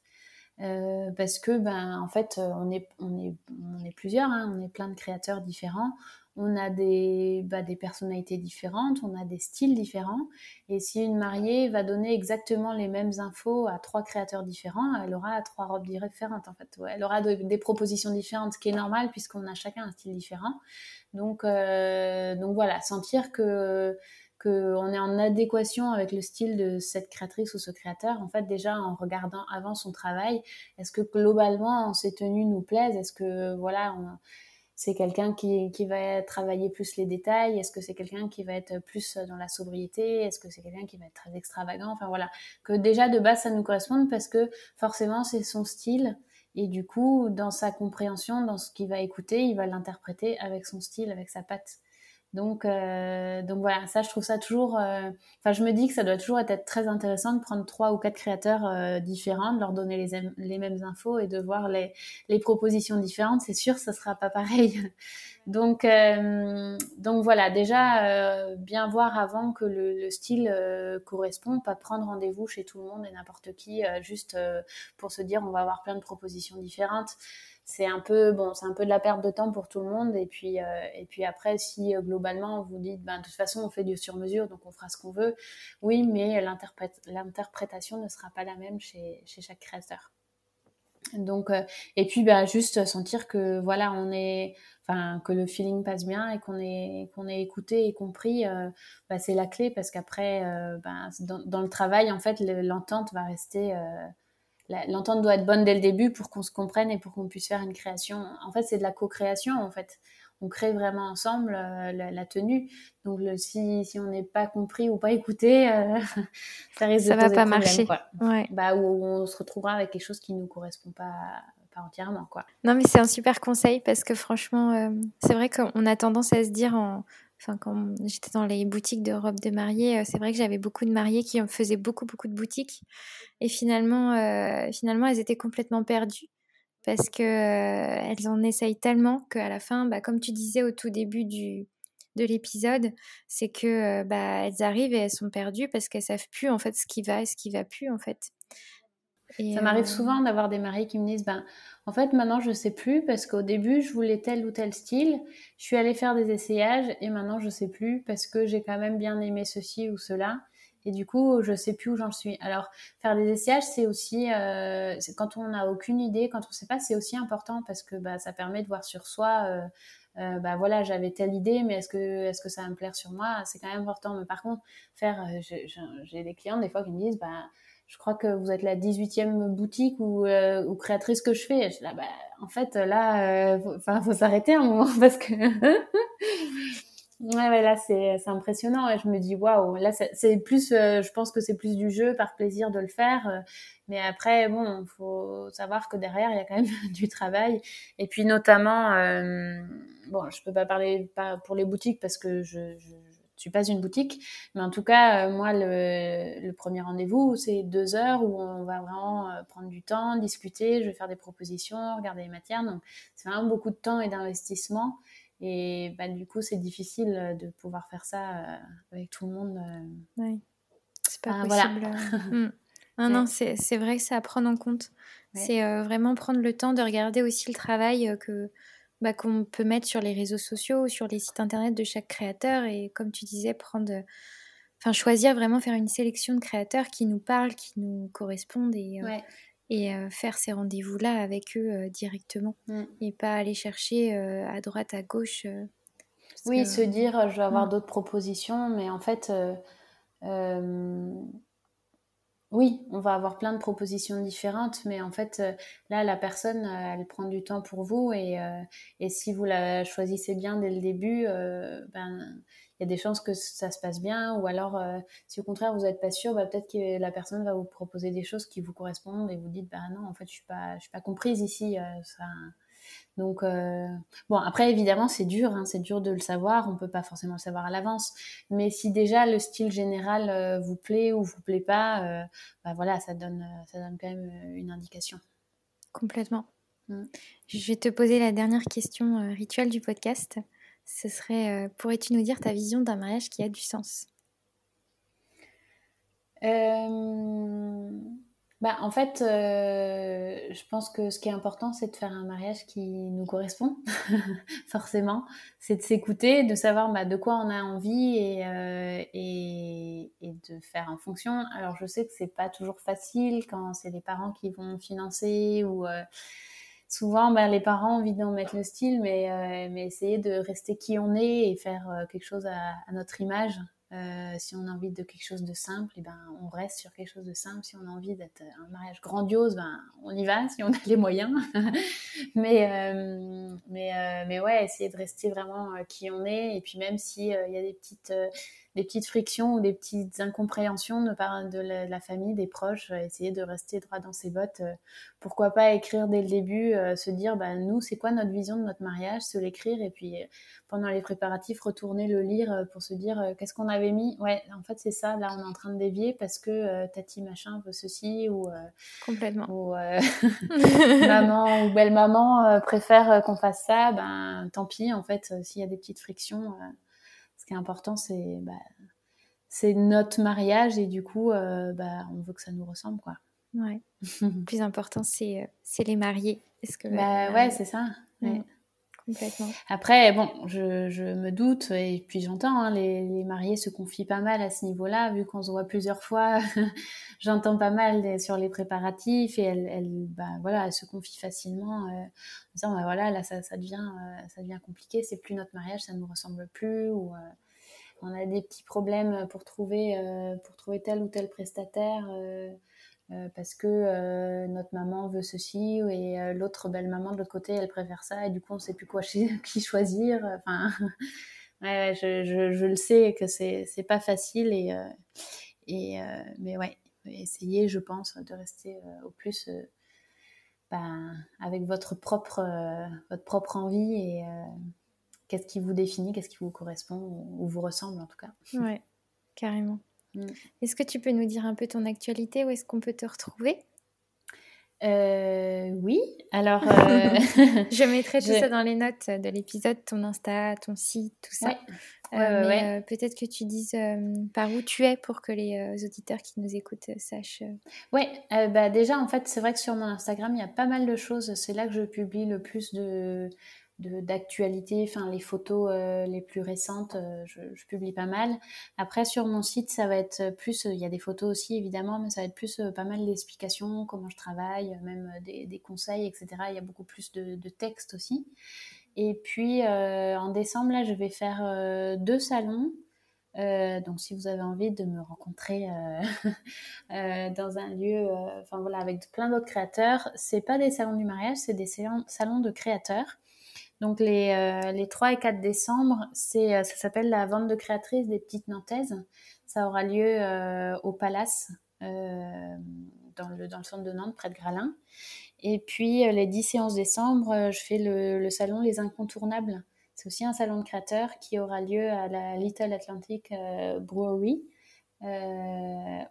B: parce que ben en fait on est on est on est plusieurs hein, on est plein de créateurs différents on a des, bah, des personnalités différentes, on a des styles différents. Et si une mariée va donner exactement les mêmes infos à trois créateurs différents, elle aura trois robes différentes en fait. elle aura des propositions différentes, ce qui est normal puisqu'on a chacun un style différent. Donc, euh, donc voilà, sentir que qu'on est en adéquation avec le style de cette créatrice ou ce créateur, en fait déjà en regardant avant son travail, est-ce que globalement ces tenues nous plaisent Est-ce que voilà, c'est quelqu'un qui, qui, va travailler plus les détails? Est-ce que c'est quelqu'un qui va être plus dans la sobriété? Est-ce que c'est quelqu'un qui va être très extravagant? Enfin voilà, que déjà de base ça nous corresponde parce que forcément c'est son style. Et du coup dans sa compréhension, dans ce qu'il va écouter, il va l'interpréter avec son style, avec sa patte. Donc, euh, donc voilà, ça, je trouve ça toujours. Euh, enfin, je me dis que ça doit toujours être très intéressant de prendre trois ou quatre créateurs euh, différents, de leur donner les, mêmes infos et de voir les, propositions différentes. C'est sûr, ça sera pas pareil. (laughs) donc, donc voilà, déjà bien voir avant que le, le style correspond, pas prendre rendez-vous chez tout le monde et n'importe qui juste pour se dire on va avoir plein de propositions différentes c'est un peu bon, c'est un peu de la perte de temps pour tout le monde. Et puis, euh, et puis après, si euh, globalement vous dites, ben, de toute façon, on fait du sur-mesure, donc on fera ce qu'on veut. Oui, mais l'interprétation ne sera pas la même chez, chez chaque créateur. Donc, euh, et puis, ben, juste sentir que voilà, on est, enfin, que le feeling passe bien et qu'on est, qu'on est écouté et compris, ben, c'est la clé parce qu'après, ben, dans, dans, le travail, en fait, l'entente va rester l'entente doit être bonne dès le début pour qu'on se comprenne et pour qu'on puisse faire une création. En fait, c'est de la co-création, en fait. On crée vraiment ensemble euh, la, tenue. Donc, le, si, si on n'est pas compris ou pas écouté, euh, (laughs) ça risque
A: ça
B: de
A: va pas marcher. Ouais.
B: Bah, où on se retrouvera avec quelque chose qui ne nous correspond pas, pas entièrement. Quoi.
A: Non, mais c'est un super conseil parce que franchement, euh, c'est vrai qu'on a tendance à se dire en, enfin quand j'étais dans les boutiques de robes de mariée, euh, c'est vrai que j'avais beaucoup de mariées qui faisaient beaucoup beaucoup de boutiques et finalement euh, finalement elles étaient complètement perdues parce que euh, elles en essayent tellement qu'à la fin, bah, comme tu disais au tout début de l'épisode, c'est que bah, elles arrivent et elles sont perdues parce qu'elles savent plus en fait ce qui va et ce qui va plus en fait.
B: Ça m'arrive souvent d'avoir des mariés qui me disent ben en fait, maintenant, je sais plus parce qu'au début, je voulais tel ou tel style. Je suis allée faire des essayages et maintenant, je sais plus parce que j'ai quand même bien aimé ceci ou cela. Et du coup, je sais plus où j'en suis. Alors, faire des essayages, c'est aussi, euh, quand on n'a aucune idée, quand on ne sait pas, c'est aussi important parce que bah, ça permet de voir sur soi. Euh, euh, bah voilà, j'avais telle idée, mais est-ce que, est-ce que ça va me plaire sur moi? C'est quand même important. Mais par contre, faire, j'ai des clients des fois qui me disent, bah, je crois que vous êtes la 18e boutique ou, euh, ou créatrice que je fais. Là, bah, en fait, là, il euh, faut s'arrêter un moment (laughs) parce que. ouais, ouais, là, c'est impressionnant. Et je me dis, waouh, là, c'est plus, euh, je pense que c'est plus du jeu par plaisir de le faire. mais après, bon, il faut savoir que derrière, il y a quand même (laughs) du travail. Et puis, notamment, bon, je peux pas parler pour les boutiques parce que je suis pas une boutique, mais en tout cas, euh, moi, le, premier rendez-vous, c'est deux heures où on va vraiment euh, prendre du temps, discuter, je vais faire des propositions, regarder les matières. Donc, c'est vraiment beaucoup de temps et d'investissement. Et bah, du coup, c'est difficile euh, de pouvoir faire ça avec tout le monde.
A: Oui, c'est pas possible. Hmm. (laughs) Non, non, c'est vrai que c'est à prendre en compte. C'est vraiment prendre le temps de regarder aussi le travail que bah, qu'on peut mettre sur les réseaux sociaux, sur les sites internet de chaque créateur et comme tu disais, prendre, enfin choisir vraiment faire une sélection de créateurs qui nous parlent, qui nous correspondent et, euh, et euh, faire ces rendez-vous-là avec eux euh, directement mmh. et pas aller chercher à droite, à gauche.
B: oui, se dire je vais avoir mmh. d'autres propositions, mais en fait oui, on va avoir plein de propositions différentes, mais en fait, euh, là, la personne, euh, elle prend du temps pour vous et, euh, et si vous la choisissez bien dès le début, ben, il y a des chances que ça se passe bien. Ou alors, si au contraire, vous n'êtes pas sûr, bah, peut-être que la personne va vous proposer des choses qui vous correspondent et vous dites, bah non, en fait, je suis pas, je suis pas comprise ici. ça, donc, euh, bon, après, évidemment, c'est dur, hein, c'est dur de le savoir, on peut pas forcément le savoir à l'avance. Mais si déjà le style général euh, vous plaît ou vous plaît pas, euh, bah voilà, ça donne, ça donne quand même une indication.
A: Complètement. Mm. Je vais te poser la dernière question rituelle du podcast. Ce serait, pourrais-tu nous dire ta vision d'un mariage qui a du sens?
B: Bah, en fait, euh, je pense que ce qui est important, c'est de faire un mariage qui nous correspond, (laughs) forcément. C'est de s'écouter, de savoir bah, de quoi on a envie et, euh, et, et, de faire en fonction. Alors, je sais que c'est pas toujours facile quand c'est les parents qui vont financer ou euh, souvent bah, les parents ont envie d'en mettre le style, mais, mais essayer de rester qui on est et faire quelque chose à notre image. Euh, si on a envie de quelque chose de simple, et eh ben, on reste sur quelque chose de simple. Si on a envie d'être un mariage grandiose, ben, on y va (laughs) si on a les moyens. (laughs) mais, euh, mais, euh, mais ouais, essayer de rester vraiment qui on est. Et puis même s'il y a des petites des petites frictions ou des petites incompréhensions de, part de la, famille, des proches, euh, essayer de rester droit dans ses bottes. Euh, pourquoi pas écrire dès le début, euh, se dire, bah, nous, c'est quoi notre vision de notre mariage, se l'écrire et puis pendant les préparatifs, retourner le lire pour se dire, qu'est-ce qu'on avait mis? Ouais, en fait, c'est ça, là, on est en train de dévier parce que tati machin veut ceci ou.
A: Complètement.
B: Ou (laughs) maman ou belle-maman préfère qu'on fasse ça, ben tant pis, en fait, s'il y a des petites frictions qui est important, c'est bah, c'est notre mariage et du coup, euh, bah, on veut que ça nous ressemble, quoi.
A: Ouais. (laughs) Le plus important, c'est euh, c'est les mariés.
B: Est-ce que bah, ouais, c'est ça. Après, bon, je, je, me doute et puis j'entends, hein, les, les, mariés se confient pas mal à ce niveau-là, vu qu'on se voit plusieurs fois. (laughs) j'entends pas mal sur les préparatifs et elle, elle, bah, voilà, se confie facilement euh, en disant, bah, voilà, là, ça, ça devient, euh, ça devient compliqué, c'est plus notre mariage, ça ne nous ressemble plus. Ou, euh, on a des petits problèmes pour trouver, pour trouver tel ou tel prestataire. Euh, parce que euh, notre maman veut ceci et euh, l'autre belle maman de l'autre côté elle préfère ça et du coup on sait plus quoi (laughs) qui choisir enfin (laughs) je, le sais que c'est c'est pas facile et mais ouais essayez je pense de rester au plus ben, avec votre propre votre propre envie et qu'est-ce qui vous définit qu'est-ce qui vous correspond ou vous ressemble en tout cas.
A: Ouais carrément Mm. Est-ce que tu peux nous dire un peu ton actualité Où est-ce qu'on peut te retrouver?
B: Euh, oui, alors (laughs) euh,
A: je mettrai tout ça dans les notes de l'épisode, ton Insta, ton site, tout ça. Euh, mais peut-être que tu dises par où tu es pour que les auditeurs qui nous écoutent sachent.
B: Oui, bah déjà en fait c'est vrai que sur mon Instagram il y a pas mal de choses. C'est là que je publie le plus de d'actualité, enfin les photos euh, les plus récentes, euh, je, publie pas mal. Après sur mon site, ça va être plus, il y a des photos aussi évidemment, mais ça va être plus euh, pas mal d'explications, comment je travaille, même des, conseils, etc. Il y a beaucoup plus de, de textes aussi. Et puis en décembre, là, je vais faire deux salons. donc, si vous avez envie de me rencontrer (laughs) dans un lieu, enfin voilà, avec plein d'autres créateurs, c'est pas des salons du mariage, c'est des salons de créateurs. Donc les, euh, les 3 et 4 décembre, c'est, euh, ça s'appelle la vente de créatrices des petites Nantaises. Ça aura lieu euh, au Palace, dans, le, dans le centre de Nantes, près de Gralin. Et puis les 10 et 11 décembre, je fais le, salon Les Incontournables. C'est aussi un salon de créateurs qui aura lieu à la Little Atlantic Brewery,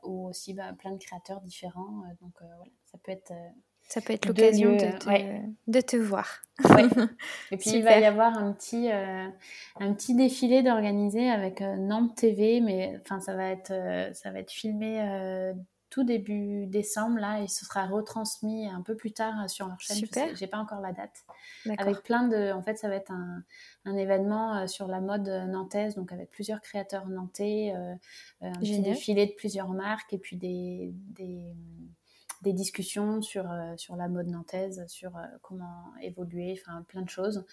B: où aussi bah, plein de créateurs différents. donc voilà, ça peut être
A: ça peut être l'occasion de, de, te voir. (laughs)
B: Et puis il va y avoir un petit, euh, un petit défilé d'organiser avec euh, Nantes TV, mais enfin ça va être, euh, ça va être filmé tout début décembre là et ce sera retransmis un peu plus tard sur leur chaîne. Super. J'ai pas encore la date. Avec plein de, en fait ça va être un, un événement sur la mode nantaise, donc avec plusieurs créateurs nantais, un petit défilé de plusieurs marques et puis des, des des discussions sur, sur la mode nantaise, sur comment évoluer, enfin plein de choses.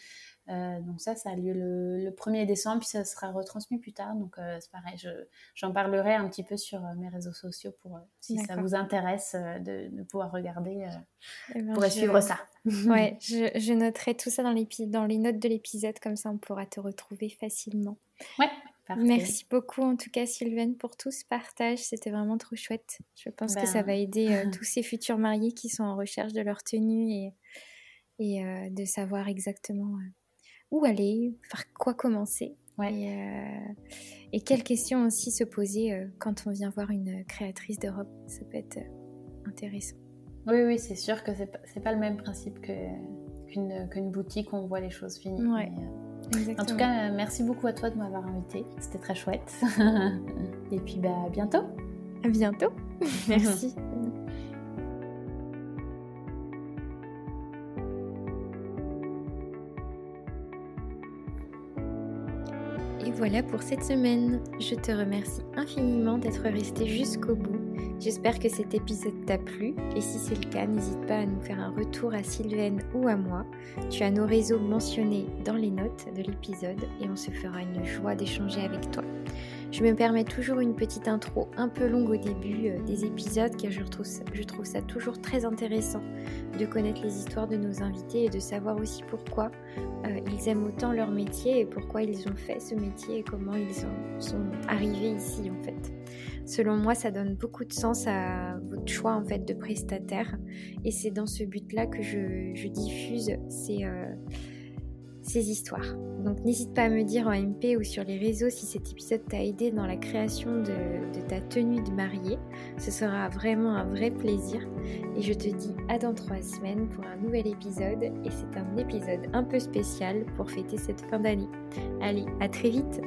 B: Euh, donc ça, ça a lieu le, 1er décembre, puis ça sera retransmis plus tard. Donc euh, c'est pareil, j'en parlerai un petit peu sur euh, mes réseaux sociaux pour si ça vous intéresse de, pouvoir regarder, eh ben, pour suivre ça. (laughs)
A: ouais, (laughs) je, noterai tout ça dans, dans les notes de l'épisode, comme ça on pourra te retrouver facilement.
B: Ouais.
A: Parfait. Merci beaucoup en tout cas Sylvaine pour tout ce partage, c'était vraiment trop chouette. Je pense que ça ben. va aider (laughs) tous ces futurs mariés qui sont en recherche de leur tenue et, et de savoir exactement où aller, par quoi commencer. Euh, et, quelles questions aussi se poser euh, quand on vient voir une créatrice de robe. Ça peut être euh, intéressant.
B: Oui, oui, c'est sûr que c'est pas, pas le même principe qu'une boutique où on voit les choses finies. En tout cas, merci beaucoup à toi de m'avoir invité. C'était très chouette. (laughs) et puis, bah, à bientôt.
A: À bientôt. (laughs) merci. voilà pour cette semaine. Je te remercie infiniment d'être resté jusqu'au bout. J'espère que cet épisode t'a plu et si c'est le cas, n'hésite pas à nous faire un retour à Sylvaine ou à moi. Tu as nos réseaux mentionnés dans les notes de l'épisode et on se fera une joie d'échanger avec toi. Je me permets toujours une petite intro un peu longue au début euh, des épisodes car je trouve, ça, toujours très intéressant de connaître les histoires de nos invités et de savoir aussi pourquoi euh, ils aiment autant leur métier et pourquoi ils ont fait ce métier et comment ils sont arrivés ici en fait. Selon moi, ça donne beaucoup de sens à votre choix en fait de prestataire et c'est dans ce but-là que je, diffuse ces, euh, ces histoires. Donc n'hésite pas à me dire en MP ou sur les réseaux si cet épisode t'a aidé dans la création de, ta tenue de mariée. Ce sera vraiment un vrai plaisir. Et je te dis à dans trois semaines pour un nouvel épisode. Et c'est un épisode un peu spécial pour fêter cette fin d'année. Allez, à très vite